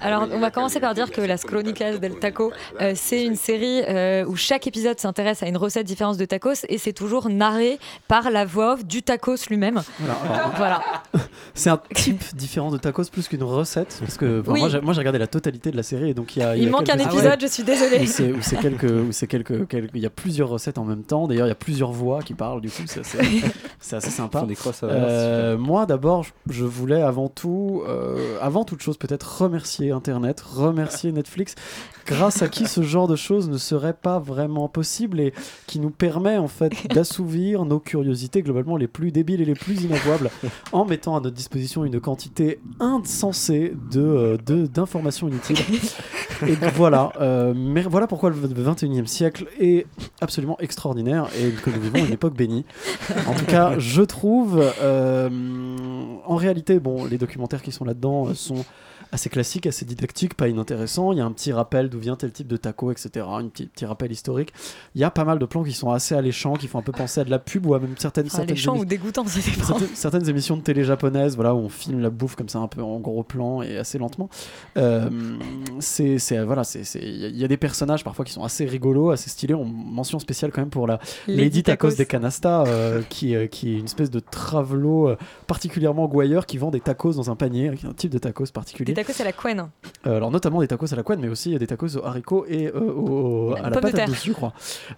Alors, on va commencer par dire que Las Crónicas del Taco, euh, c'est une série euh, où chaque épisode s'intéresse à une recette différente de tacos et c'est toujours narré par la voix off du tacos lui-même.
Voilà. C'est un type différent de tacos plus qu'une recette. Parce que enfin,
Oui.
moi, j'ai- regardé la totalité de la série et donc il y a.
Il
y a
manque un épisode, je suis désolée.
Où c'est, où c'est quelques, où c'est quelques, quelques- il y a plusieurs recettes en même temps. D'ailleurs, il y a plusieurs voix qui parlent. Du coup, c'est assez, c'est assez sympa.
Des
Euh, moi, d'abord, je- je voulais avant tout, euh, avant toute chose, peut-être remercier Internet, remercier Netflix, grâce à qui ce genre de choses ne serait pas vraiment possible et qui nous permet en fait d'assouvir nos curiosités globalement les plus débiles et les plus inavouables en mettant à notre disposition une quantité insensée de, euh, de- d'informations inutiles. Et voilà, euh, mais voilà pourquoi le 21e siècle est absolument extraordinaire et que nous vivons une époque bénie. En tout cas, je trouve, euh, en réalité, bon, les documentaires qui sont là-dedans euh, sont assez classiques, assez didactiques, pas inintéressants. Il y a un petit rappel d'où vient tel type de taco, etc. Un petit, petit rappel historique. Il y a pas mal de plans qui sont assez alléchants, qui font un peu penser à de la pub ou à même certaines,
Enfin,
certaines émi-
ou dégoûtants, ça
certaines, certaines émissions de télé japonaises, voilà, où on filme la bouffe comme ça un peu en gros plan et assez lentement. Euh, c'est, c'est- voilà, c'est, il y, a- des personnages parfois qui sont assez rigolos, assez stylés. On mention spéciale quand même pour la
Lady
Lady, Tacos, des Canasta, euh, qui, euh, qui est une espèce de travelot euh, particulièrement gouailleur qui vend des tacos dans un panier, qui est un type de tacos particulier.
Des tacos à la couenne.
Euh, alors notamment des tacos à la couenne, mais aussi des tacos aux haricots et euh, au- à la
terre.
dessus, je crois.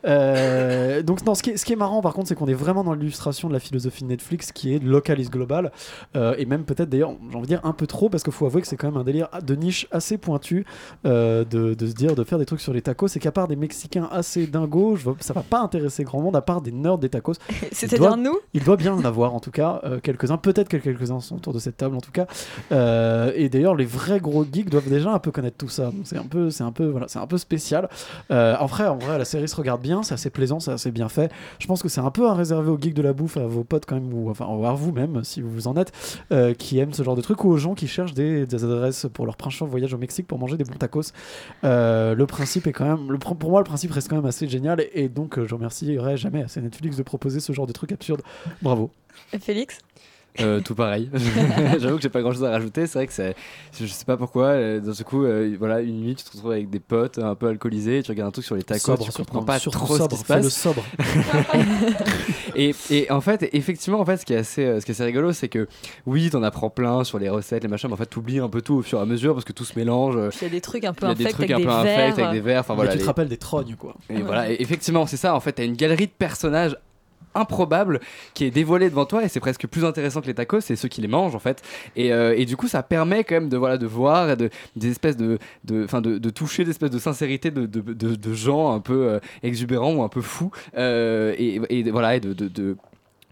Euh, donc non, ce qui, est, ce qui est marrant par contre, c'est qu'on est vraiment dans l'illustration de la philosophie de Netflix qui est local is global, euh, et même peut-être d'ailleurs, j'ai envie de dire un peu trop, parce qu'il faut avouer que c'est quand même un délire de niche assez pointu de, de se dire de faire des trucs sur les tacos, c'est qu'à part des Mexicains assez dingos, je ça va pas intéresser grand monde, à part des nerds des tacos.
C'est-à-dire nous
il doit bien en avoir en tout cas quelques-uns, peut-être que quelques-uns sont autour de cette table en tout cas. Et d'ailleurs, les vrais gros geeks doivent déjà un peu connaître tout ça. C'est un peu, c'est un peu, voilà, c'est un peu spécial. Euh, en vrai, en vrai, la série se regarde bien, c'est assez plaisant, c'est assez bien fait. Je pense que c'est un peu à réserver aux geeks de la bouffe, à vos potes quand même, ou enfin à vous-même si vous en êtes, euh, qui aiment ce genre de truc, ou aux gens qui cherchent des, des adresses pour leur prochain voyage au Mexique pour manger des bons tacos. Euh, le principe est quand même, pour moi, le principe reste quand même assez génial, et, et donc je remercierai jamais assez Netflix de proposer ce genre de truc absurde. Bravo.
Félix?
Euh, tout pareil. J'avoue que j'ai pas grand chose à rajouter. C'est vrai que c'est, je sais pas pourquoi. euh, Dans ce coup, euh, voilà, une nuit, tu te retrouves avec des potes un peu alcoolisés, tu regardes un truc sur les tacos,
Sobre,
tu comprends pas
surtout
trop
sobre,
ce qui se passe.
sobre.
et, et en fait, effectivement, en fait, ce qui est assez, euh, ce qui est assez rigolo, c'est que oui, t'en apprends plein sur les recettes, les machins, mais en fait, t'oublies un peu tout au fur et à mesure parce que tout se mélange.
Il y a des trucs un peu
Il y a des
infects
trucs
avec
un
des
peu infects
verres.
avec des verres. Enfin voilà.
tu
les-
te rappelles des trognes quoi.
et voilà, et effectivement, c'est ça. En fait, t'as une galerie de personnages improbables qui est dévoilée devant toi et c'est presque plus intéressant que les tacos c'est ceux qui les mangent en fait. Et, euh, et du coup ça permet quand même de voilà de voir de des espèces de de enfin de, de toucher des espèces de sincérité de, de, de, gens un peu euh, exubérants ou un peu fous euh, et, et voilà et de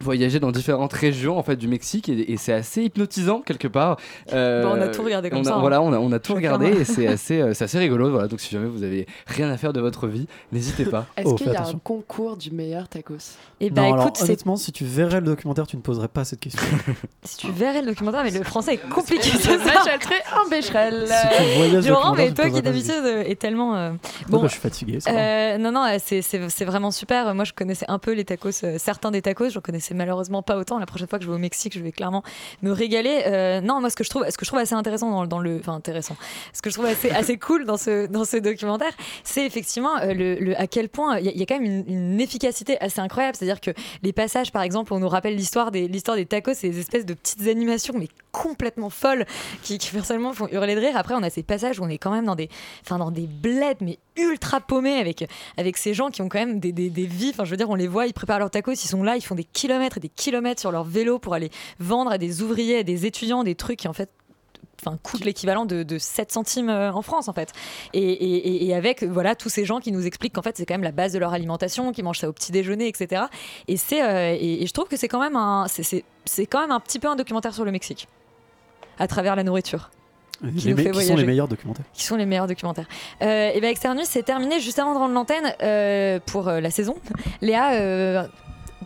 voyager dans différentes régions en fait du Mexique et, et c'est assez hypnotisant quelque part Euh,
Bon, on a tout regardé comme
on a-
ça, hein.
voilà on a, on a tout regardé et c'est assez euh, c'est assez rigolo voilà donc si jamais vous avez rien à faire de votre vie n'hésitez pas
Est-ce
Oh,
qu'il
fais
y a
attention.
un concours du meilleur tacos?
Et bah
non, alors,
écoute, c'est-
honnêtement, si tu verrais le documentaire, tu ne poserais pas cette question.
si tu verrais le documentaire, mais le français est compliqué.
Je
c'est ça.
m'achèterai un bécherel.
tu voyages
Laurent,
le
mais toi qui d'habitude est tellement. euh,
Bon, bah, je suis fatigué.
Euh, non, non, c'est- c'est c'est vraiment super. Moi, je connaissais un peu les tacos, euh, certains des tacos, je ne connaissais malheureusement pas autant. La prochaine fois que je vais au Mexique, je vais clairement me régaler. Euh, non, moi, ce que je trouve, ce que je trouve assez intéressant dans, dans le, enfin intéressant, ce que je trouve assez, assez cool dans ce dans ce documentaire, c'est effectivement euh, le, le- à quel point il y, a- quand même une, efficacité assez incroyable. C'est-à-dire que les passages, par exemple, on nous rappelle l'histoire des l'histoire des tacos, des espèces de petites animations, mais complètement folles, qui, personnellement font hurler de rire. Après, on a ces passages où on est quand même dans des, enfin dans des bleds, mais ultra paumés avec avec ces gens qui ont quand même des, des, des vies. Enfin, je veux dire, on les voit, ils préparent leurs tacos, ils sont là, ils font des kilomètres et des kilomètres sur leur vélo pour aller vendre à des ouvriers, à des étudiants, des trucs qui en fait enfin coûtent l'équivalent de, de 7 centimes euh, en France en fait et, et- et- et avec voilà tous ces gens qui nous expliquent qu'en fait c'est quand même la base de leur alimentation qu'ils mangent ça au petit déjeuner etc et c'est euh, et, et je trouve que c'est quand même un c'est- c'est c'est quand même un petit peu un documentaire sur le Mexique à travers la nourriture qui
Les
nous fait
qui sont les
voyager.
meilleurs documentaires.
qui sont les meilleurs documentaires. Euh, et bien Externus, c'est terminé juste avant de rendre l'antenne euh, pour euh, la saison. Léa, euh,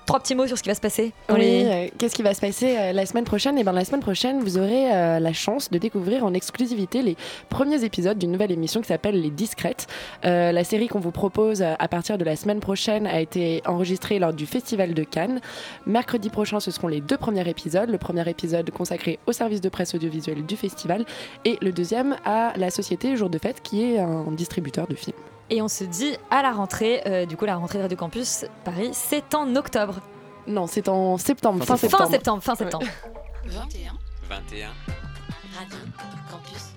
trois petits mots sur ce qui va se passer. dans
Oui,
les-
euh, qu'est-ce qui va se passer euh, la semaine prochaine? Et ben la semaine prochaine, vous aurez euh, la chance de découvrir en exclusivité les premiers épisodes d'une nouvelle émission qui s'appelle Les Discrètes. La série qu'on vous propose à partir de la semaine prochaine a été enregistrée lors du Festival de Cannes. Mercredi prochain, ce seront les deux premiers épisodes. Le premier épisode consacré au service de presse audiovisuelle du festival et le deuxième à la société Jour de Fête qui est un distributeur de films.
Et on se dit à la rentrée, euh, du coup la rentrée de Radio Campus Paris, c'est en octobre.
Non, c'est en septembre,
fin
fin
septembre. Fin septembre. fin septembre.
21.
21.
Radio Campus Paris. 21h.